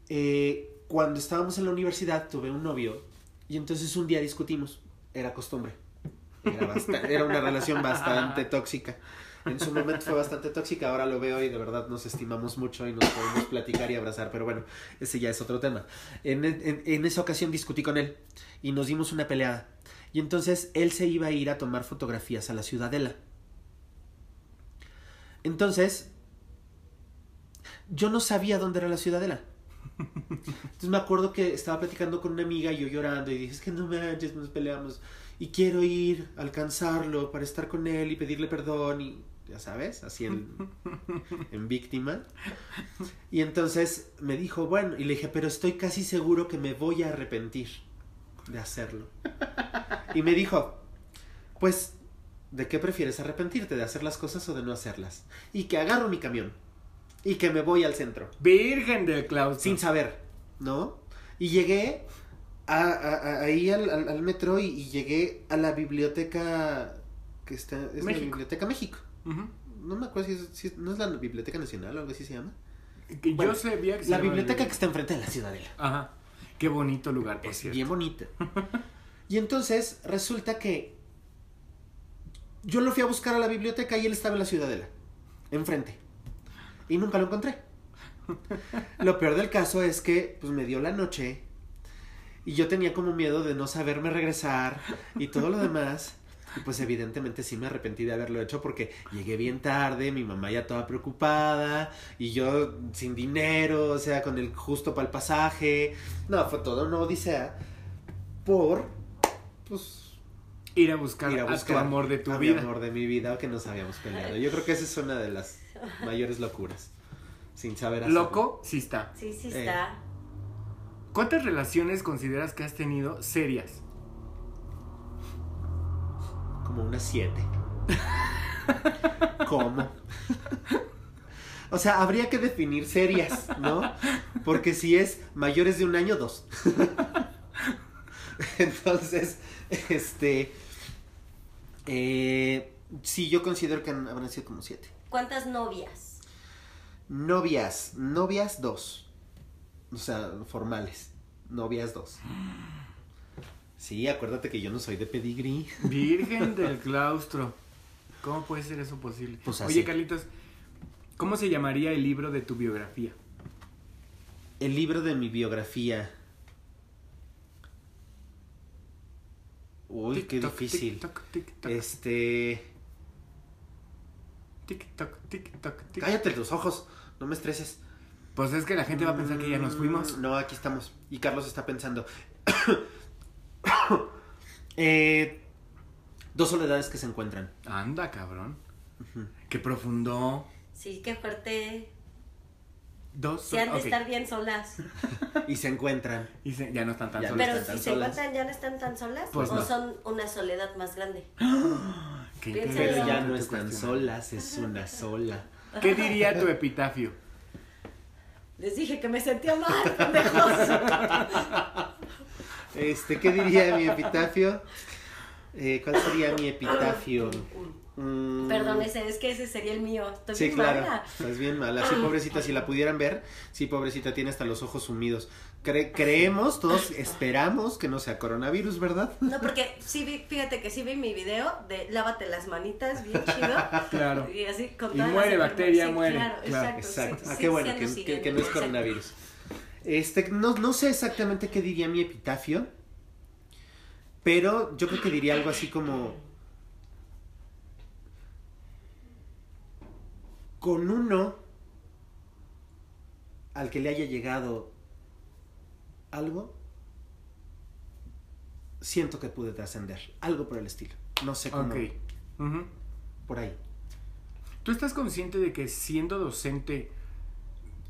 eh, cuando estábamos en la universidad tuve un novio y entonces un día discutimos. Era costumbre. Era, una relación bastante tóxica. En su momento fue bastante tóxica, ahora lo veo y de verdad nos estimamos mucho y nos podemos platicar y abrazar, pero bueno, ese ya es otro tema. En, en- en esa ocasión discutí con él y nos dimos una peleada. Y entonces él se iba a ir a tomar fotografías a la Ciudadela. Entonces, yo no sabía dónde era la Ciudadela. Entonces me acuerdo que estaba platicando con una amiga y yo llorando y dije, es que no manches, nos peleamos y quiero ir a alcanzarlo para estar con él y pedirle perdón y ya sabes, así en, en víctima. Y entonces me dijo, bueno, y le dije, pero estoy casi seguro que me voy a arrepentir de hacerlo. Y me dijo, pues, ¿de qué prefieres arrepentirte? ¿De hacer las cosas o de no hacerlas? Y que agarro mi camión y que me voy al centro. Virgen del claustro. Sin saber, ¿no? Y llegué a, a- a- ahí al, al- al metro y, y llegué a la biblioteca que está, es la. Biblioteca México. No me acuerdo si es, si no es la Biblioteca Nacional o algo así se llama. Que Bueno, yo sabía que La biblioteca que está enfrente de la Ciudadela. Ajá. Qué bonito lugar, por Es cierto. bien bonita. (laughs) Y entonces resulta que yo lo fui a buscar a la biblioteca y él estaba en la Ciudadela, enfrente. Y nunca lo encontré. Lo peor del caso es que pues me dio la noche y yo tenía como miedo de no saberme regresar y todo lo demás. Y pues evidentemente sí me arrepentí de haberlo hecho porque llegué bien tarde, mi mamá ya toda preocupada y yo sin dinero, o sea, con el justo para el pasaje. No, fue todo una odisea por pues Ir a buscar, ir a a, buscar tu amor de tu a mi vida. amor de mi vida que nos habíamos peleado. Yo creo que esa es una de las mayores locuras. Sin saber hacerlo. Loco, sí está. Sí, sí Eh. está. ¿Cuántas relaciones consideras que has tenido serias? Como unas siete. ¿Cómo? O sea, habría que definir serias, ¿no? Porque si es mayores de un año, dos. Entonces, este. Eh, sí, yo considero que han- habrán sido como siete. ¿Cuántas novias? Novias, novias dos. O sea, formales. Novias dos. Sí, acuérdate que yo no soy de pedigrí. Virgen (laughs) del claustro. ¿Cómo puede ser eso posible? Pues así. Oye, Carlitos, ¿cómo se llamaría el libro de tu biografía? El libro de mi biografía. Uy, qué difícil. tic-toc, tic-toc, Este. tic-toc, tic-toc, tic- Cállate los ojos, no me estreses. Pues es que la gente va a pensar que ya nos fuimos. Mm, No, aquí estamos. Y Carlos está pensando. (coughs) Eh, dos soledades que se encuentran. Anda, cabrón. Qué profundo. Sí, qué fuerte. Dos. Se han de estar bien solas. (laughs) Y se encuentran. Y se- ya no están tan Ya solos. Pero están si tan se solas. encuentran, ¿ya no están tan solas? Pues ¿O no. son una soledad más grande? (gasps) Qué. Pero ya no están solas, es una sola. ¿Qué diría tu epitafio? Les dije que me sentía mal, pendejos. Este, ¿qué diría mi epitafio? Eh, ¿Cuál sería mi epitafio? Mm, Perdón, ese, es que ese sería el mío. Estoy Sí, bien claro. mala. Estás bien mala. (laughs) Sí, pobrecita, si la pudieran ver, sí, pobrecita, tiene hasta los ojos sumidos. Cre- creemos, todos (laughs) esperamos que no sea coronavirus, ¿verdad? No, (laughs) porque sí vi, fíjate que sí vi mi video de lávate las manitas, bien chido. Claro. Y así con Y muere, las bacteria, sí, muere. Claro, Claro, exacto. Exacto. sí, ah, sí, qué bueno, que, que- no es coronavirus. Este, no, no sé exactamente qué diría mi epitafio, pero yo creo que diría algo así como... Con uno al que le haya llegado algo, siento que pude trascender. Algo por el estilo. No sé cómo. Ok. Ujú. Por ahí. ¿Tú estás consciente de que siendo docente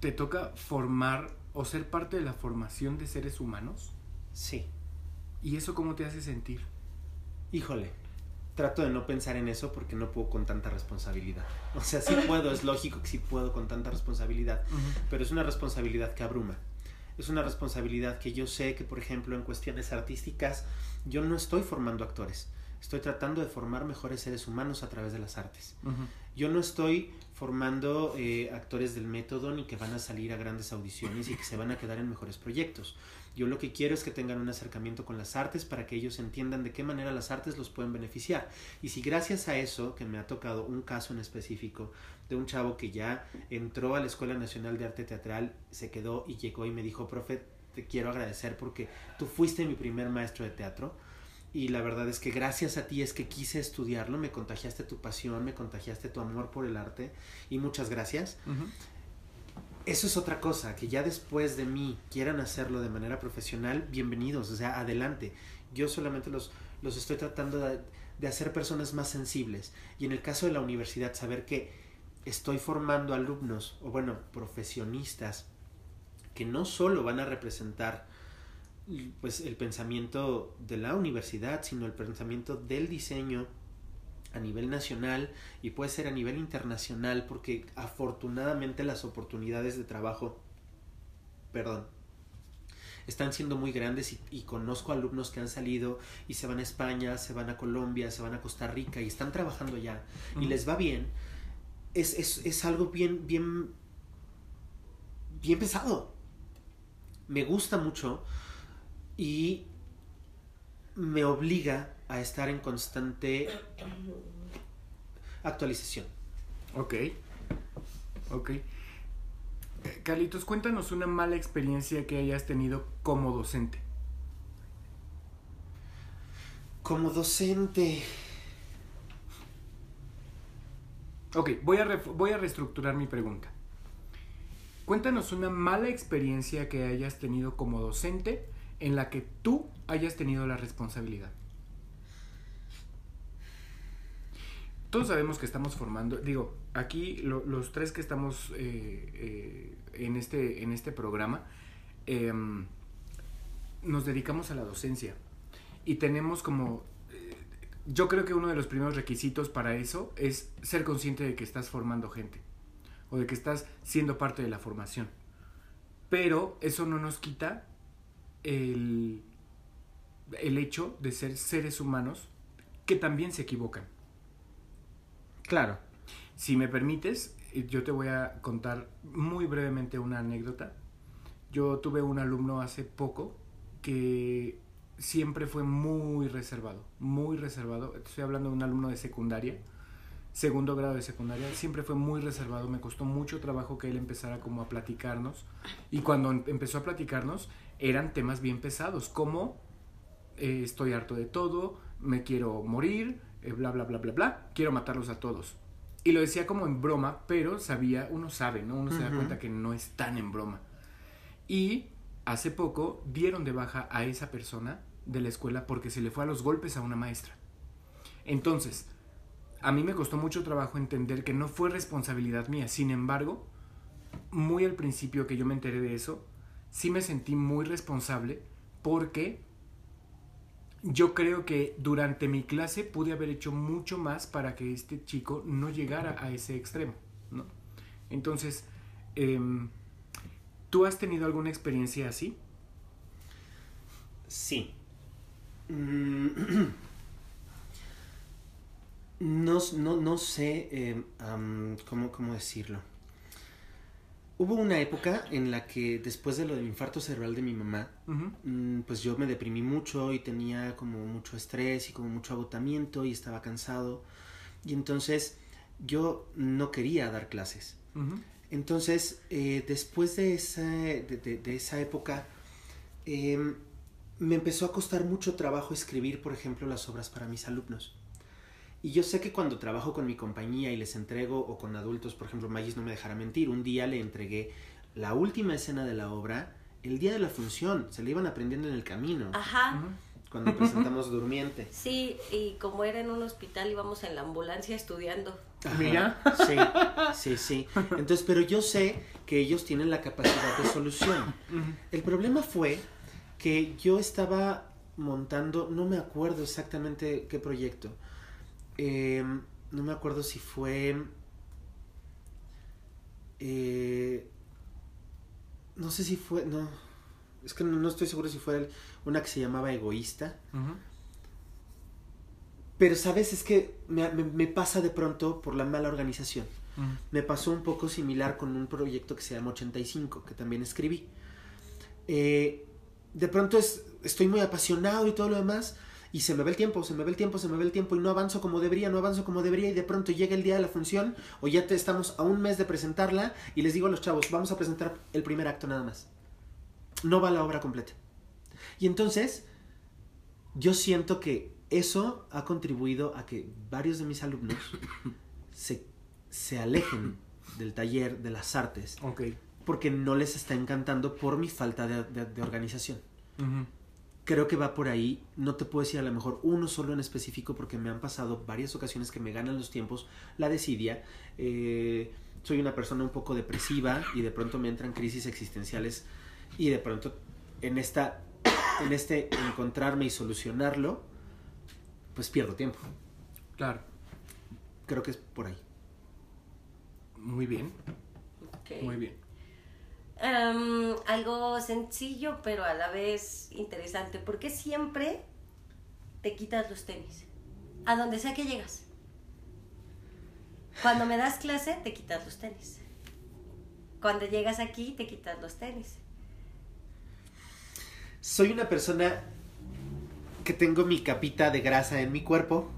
te toca formar o ser parte de la formación de seres humanos? Sí. ¿Y eso cómo te hace sentir? Híjole, trato de no pensar en eso porque no puedo con tanta responsabilidad. O sea, sí puedo, es lógico que sí puedo con tanta responsabilidad, pero es una responsabilidad que abruma. Es una responsabilidad que yo sé que, por ejemplo, en cuestiones artísticas, yo no estoy formando actores. Estoy tratando de formar mejores seres humanos a través de las artes. Yo no estoy formando eh, actores del método ni que van a salir a grandes audiciones y que se van a quedar en mejores proyectos. Yo lo que quiero es que tengan un acercamiento con las artes para que ellos entiendan de qué manera las artes los pueden beneficiar. Y si gracias a eso, que me ha tocado un caso en específico de un chavo que ya entró a la Escuela Nacional de Arte Teatral, se quedó y llegó y me dijo, profe, te quiero agradecer porque tú fuiste mi primer maestro de teatro. Y la verdad es que gracias a ti es que quise estudiarlo, me contagiaste tu pasión, me contagiaste tu amor por el arte y muchas gracias. Eso es otra cosa, que ya después de mí quieran hacerlo de manera profesional, bienvenidos, o sea, adelante. Yo solamente los, los estoy tratando de, de hacer personas más sensibles. Y en el caso de la universidad, saber que estoy formando alumnos, o bueno, profesionistas, que no solo van a representar pues el pensamiento de la universidad, sino el pensamiento del diseño a nivel nacional y puede ser a nivel internacional porque afortunadamente las oportunidades de trabajo, perdón, están siendo muy grandes y, conozco alumnos que han salido y se van a España, se van a Colombia, se van a Costa Rica y están trabajando ya y les va bien, es, es, es algo bien, bien, bien pesado. Me gusta mucho y me obliga a estar en constante actualización. Ok, ok. Carlitos, cuéntanos una mala experiencia que hayas tenido como docente. Como docente. Ok, voy a, voy a reestructurar mi pregunta. Cuéntanos una mala experiencia que hayas tenido como docente en la que tú hayas tenido la responsabilidad. Todos sabemos que estamos formando, digo, aquí los tres que estamos eh, eh, en, este, en este programa, em, nos dedicamos a la docencia y tenemos como, eh, yo creo que uno de los primeros requisitos para eso es ser consciente de que estás formando gente o de que estás siendo parte de la formación. Pero eso no nos quita el, el hecho de ser seres humanos que también se equivocan. Claro. Si me permites, eh, yo te voy a contar muy brevemente una anécdota. Yo tuve un alumno hace poco que siempre fue muy reservado, muy reservado. Estoy hablando de un alumno de secundaria, segundo grado de secundaria. Siempre fue muy reservado. Me costó mucho trabajo que él empezara como a platicarnos. Y cuando em-, empezó a platicarnos, eran temas bien pesados, como eh, estoy harto de todo, me quiero morir, bla, bla, bla, bla, bla, quiero matarlos a todos. Y lo decía como en broma, pero sabía, uno sabe, ¿no? Uno se da cuenta que no es tan en broma. Y hace poco dieron de baja a esa persona de la escuela porque se le fue a los golpes a una maestra. Entonces, a mí me costó mucho trabajo entender que no fue responsabilidad mía. Sin embargo, muy al principio que yo me enteré de eso, sí me sentí muy responsable porque yo creo que durante mi clase pude haber hecho mucho más para que este chico no llegara a ese extremo, ¿no? Entonces, em, ¿tú has tenido alguna experiencia así? Sí. Mm, (clears throat) no, no, sé em, cómo, cómo decirlo. Hubo una época en la que después de lo del infarto cerebral de mi mamá, mm, pues yo me deprimí mucho y tenía como mucho estrés y como mucho agotamiento y estaba cansado. Y entonces yo no quería dar clases. Entonces, eh, después de esa, de, esa época, em, me empezó a costar mucho trabajo escribir, por ejemplo, las obras para mis alumnos. Y yo sé que cuando trabajo con mi compañía y les entrego, o con adultos, por ejemplo, Magis no me dejará mentir, un día le entregué la última escena de la obra el día de la función, se le iban aprendiendo en el camino. Ajá. Cuando presentamos Durmiente. (laughs) Sí, y como era en un hospital íbamos en la ambulancia estudiando. Mira. Sí, sí, sí. Entonces, pero yo sé que ellos tienen la capacidad de solución. El problema fue que yo estaba montando, no me acuerdo exactamente qué proyecto, Em, no me acuerdo si fue... Eh, no sé si fue... No. Es que no, estoy seguro si fue una que se llamaba Egoísta. Pero, ¿sabes? Es que me, pasa de pronto por la mala organización. Me pasó un poco similar con un proyecto que se llama 85, que también escribí. Eh, de pronto es, estoy muy apasionado y todo lo demás, y se me ve el tiempo, se me ve el tiempo, se me ve el tiempo y no avanzo como debería, no avanzo como debería y de pronto llega el día de la función o ya te estamos a un mes de presentarla y les digo a los chavos, vamos a presentar el primer acto nada más. No va la obra completa. Y entonces, yo siento que eso ha contribuido a que varios de mis alumnos se, se alejen del taller de las artes. Okay. Porque no les está encantando por mi falta de, de, organización. Creo que va por ahí. No te puedo decir a lo mejor uno solo en específico porque me han pasado varias ocasiones que me ganan los tiempos, la desidia. Eh, soy una persona un poco depresiva y de pronto me entran crisis existenciales y de pronto en esta en este encontrarme y solucionarlo pues pierdo tiempo. Claro. Creo que es por ahí. Muy bien. Muy bien. Em, algo sencillo, pero a la vez interesante. ¿Por qué siempre te quitas los tenis? A donde sea que llegas. Cuando me das clase, te quitas los tenis. Cuando llegas aquí, te quitas los tenis. Soy una persona que tengo mi capita de grasa en mi cuerpo.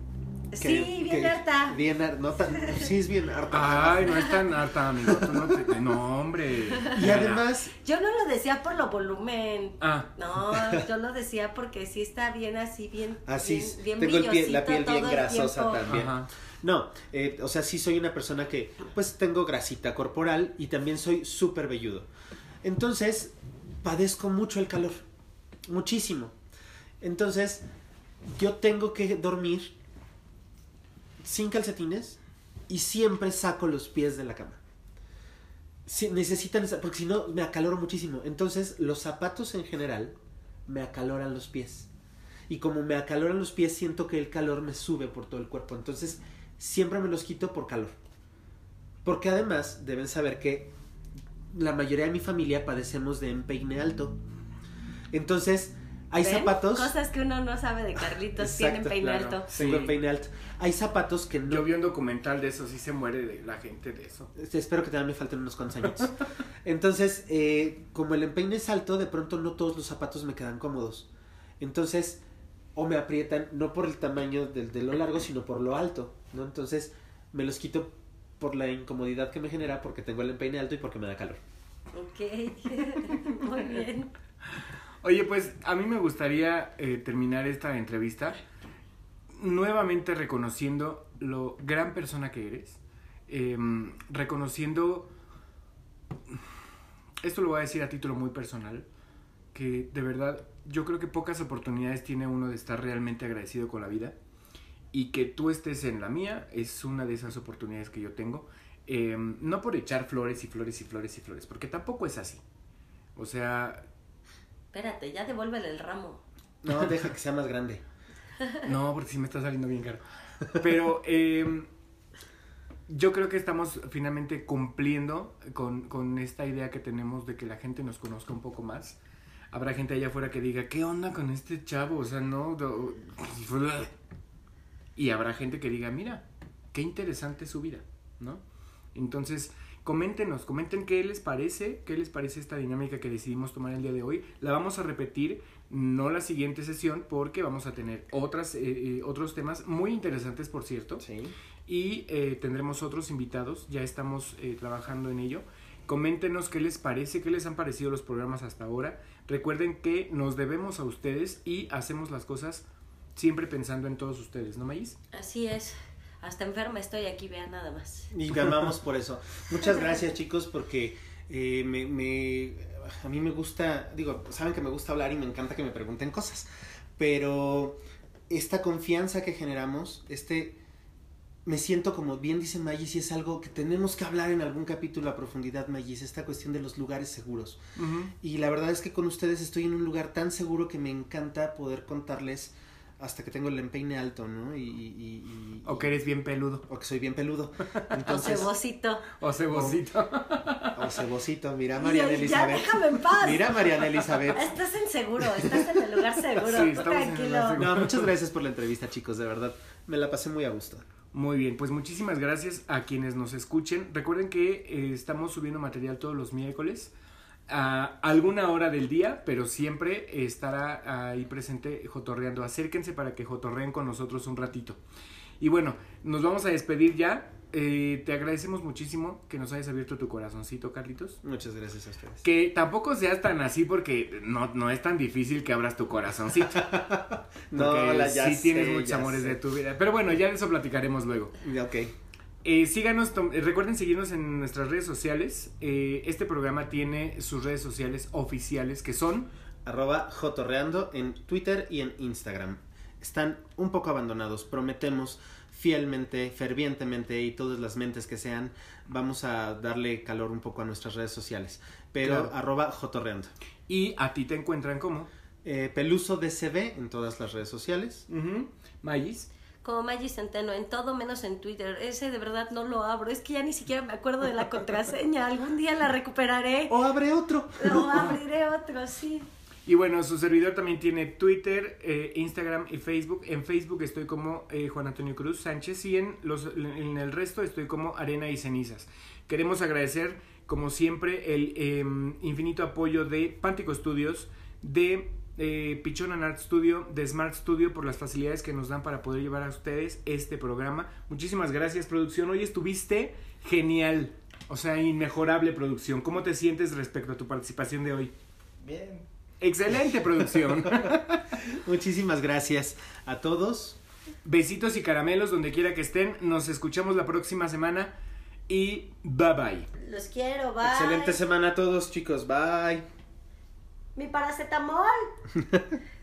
Que- sí, bien que- harta. Bien har- no tan, sí es bien harta. Ay, no es tan harta, amigo. Tú no, te- no, hombre. Y además, Yo no lo decía por lo volumen. Ah, No, yo lo decía porque sí está bien así, bien. así bien, es, bien tengo el pie- la piel bien grasosa también. ajá. No, eh, o sea, sí soy una persona que, pues, tengo grasita corporal y también soy súper velludo. Entonces, padezco mucho el calor, muchísimo. Entonces, yo tengo que dormir sin calcetines y siempre saco los pies de la cama. Si, necesitan, porque si no, me acaloro muchísimo. Entonces, los zapatos en general me acaloran los pies. Y como me acaloran los pies, siento que el calor me sube por todo el cuerpo. Entonces, siempre me los quito por calor. Porque además, deben saber que la mayoría de mi familia padecemos de empeine alto. Entonces, hay ¿Ven? zapatos. Cosas que uno no sabe de Carlitos, Exacto, tienen peine claro. alto. Tengo Sí. empeine alto. Hay zapatos que no. Yo vi un documental de eso, sí se muere de la gente de eso. Espero que también me falten unos cuantos años. (laughs) Entonces, eh, como el empeine es alto, de pronto no todos los zapatos me quedan cómodos. Entonces, o me aprietan, no por el tamaño del, de lo largo, sino por lo alto, ¿no? Entonces, me los quito por la incomodidad que me genera, porque tengo el empeine alto y porque me da calor. Ok, (laughs) muy bien. Oye, pues a mí me gustaría eh, terminar esta entrevista nuevamente reconociendo lo gran persona que eres, em, reconociendo, esto lo voy a decir a título muy personal, que de verdad yo creo que pocas oportunidades tiene uno de estar realmente agradecido con la vida y que tú estés en la mía es una de esas oportunidades que yo tengo. Em, no por echar flores y flores y flores y flores, porque tampoco es así. O sea, Espérate, ya devuélvele el ramo. No, deja que sea más grande. (laughs) No, porque sí me está saliendo bien caro. Pero eh, yo creo que estamos finalmente cumpliendo con, con esta idea que tenemos de que la gente nos conozca un poco más. Habrá gente allá afuera que diga, ¿qué onda con este chavo? O sea, no... Y habrá gente que diga, mira, qué interesante su vida, ¿no? Entonces, coméntenos, comenten qué les parece, qué les parece esta dinámica que decidimos tomar el día de hoy. La vamos a repetir, no la siguiente sesión, porque vamos a tener otras, eh, eh, otros temas muy interesantes, por cierto. Sí. Y eh, tendremos otros invitados, ya estamos eh, trabajando en ello. Coméntenos qué les parece, qué les han parecido los programas hasta ahora. Recuerden que nos debemos a ustedes y hacemos las cosas siempre pensando en todos ustedes, ¿no, Maíz? Así es. Hasta enferma estoy aquí, vean nada más. Y te amamos por eso. Muchas (laughs) gracias, chicos, porque eh, me, me- a mí me gusta, digo, saben que me gusta hablar y me encanta que me pregunten cosas, pero esta confianza que generamos, este, me siento como bien dice Magis y es algo que tenemos que hablar en algún capítulo a profundidad, Magis, esta cuestión de los lugares seguros. Y la verdad es que con ustedes estoy en un lugar tan seguro que me encanta poder contarles hasta que tengo el empeine alto, ¿no? Y, y- y- O que eres bien peludo. o que soy bien peludo. (laughs) O Entonces, cebocito. O cebocito. o cebocito, mira Mariana Ya, Elizabeth. déjame en paz. Mira Mariana Elizabeth. Estás en seguro, estás en el lugar (laughs) seguro. Sí, estamos en el Tranquilo. seguro. No, muchas gracias por la entrevista, chicos, de verdad. Me la pasé muy a gusto. Muy bien, pues muchísimas gracias a quienes nos escuchen. Recuerden que eh, estamos subiendo material todos los miércoles a alguna hora del día, pero siempre estará ahí presente Jotorreando. Acérquense para que jotorreen con nosotros un ratito. Y bueno, nos vamos a despedir ya. Eh, te agradecemos muchísimo que nos hayas abierto tu corazoncito, Carlitos. Muchas gracias a ustedes. Que tampoco seas tan así porque no, no es tan difícil que abras tu corazoncito. (laughs) No, Porque la- ya sí tienes muchos amores sé. de tu vida. Pero bueno, ya de eso platicaremos luego. Ok. Eh, síganos, eh, recuerden seguirnos en nuestras redes sociales. Eh, este programa tiene sus redes sociales oficiales que son arroba jotorreando en Twitter y en Instagram. Están un poco abandonados, prometemos fielmente, fervientemente y todas las mentes que sean, vamos a darle calor un poco a nuestras redes sociales. Pero Claro. arroba jotorreando. Y a ti te encuentran como. Eh, Peluso DCB en todas las redes sociales. Magis. Como Maggie Centeno, en todo menos en Twitter. Ese de verdad no lo abro. Es que ya ni siquiera me acuerdo de la (laughs) contraseña. Algún día la recuperaré. O abre otro. O abriré otro, sí. Y bueno, su servidor también tiene Twitter, eh, Instagram y Facebook. En Facebook estoy como eh, Juan Antonio Cruz Sánchez y en, los, en el resto estoy como Arena y Cenizas. Queremos agradecer, como siempre, el eh, infinito apoyo de Pántico Studios, de eh, Pichon and Art Studio, de Smart Studio por las facilidades que nos dan para poder llevar a ustedes este programa. Muchísimas gracias, producción. Hoy estuviste genial. O sea, inmejorable producción. ¿Cómo te sientes respecto a tu participación de hoy? Bien. Excelente producción. (laughs) Muchísimas gracias a todos. Besitos y caramelos donde quiera que estén. Nos escuchamos la próxima semana y bye bye. Los quiero, bye. Excelente semana a todos, chicos. Bye. Mi paracetamol. (laughs)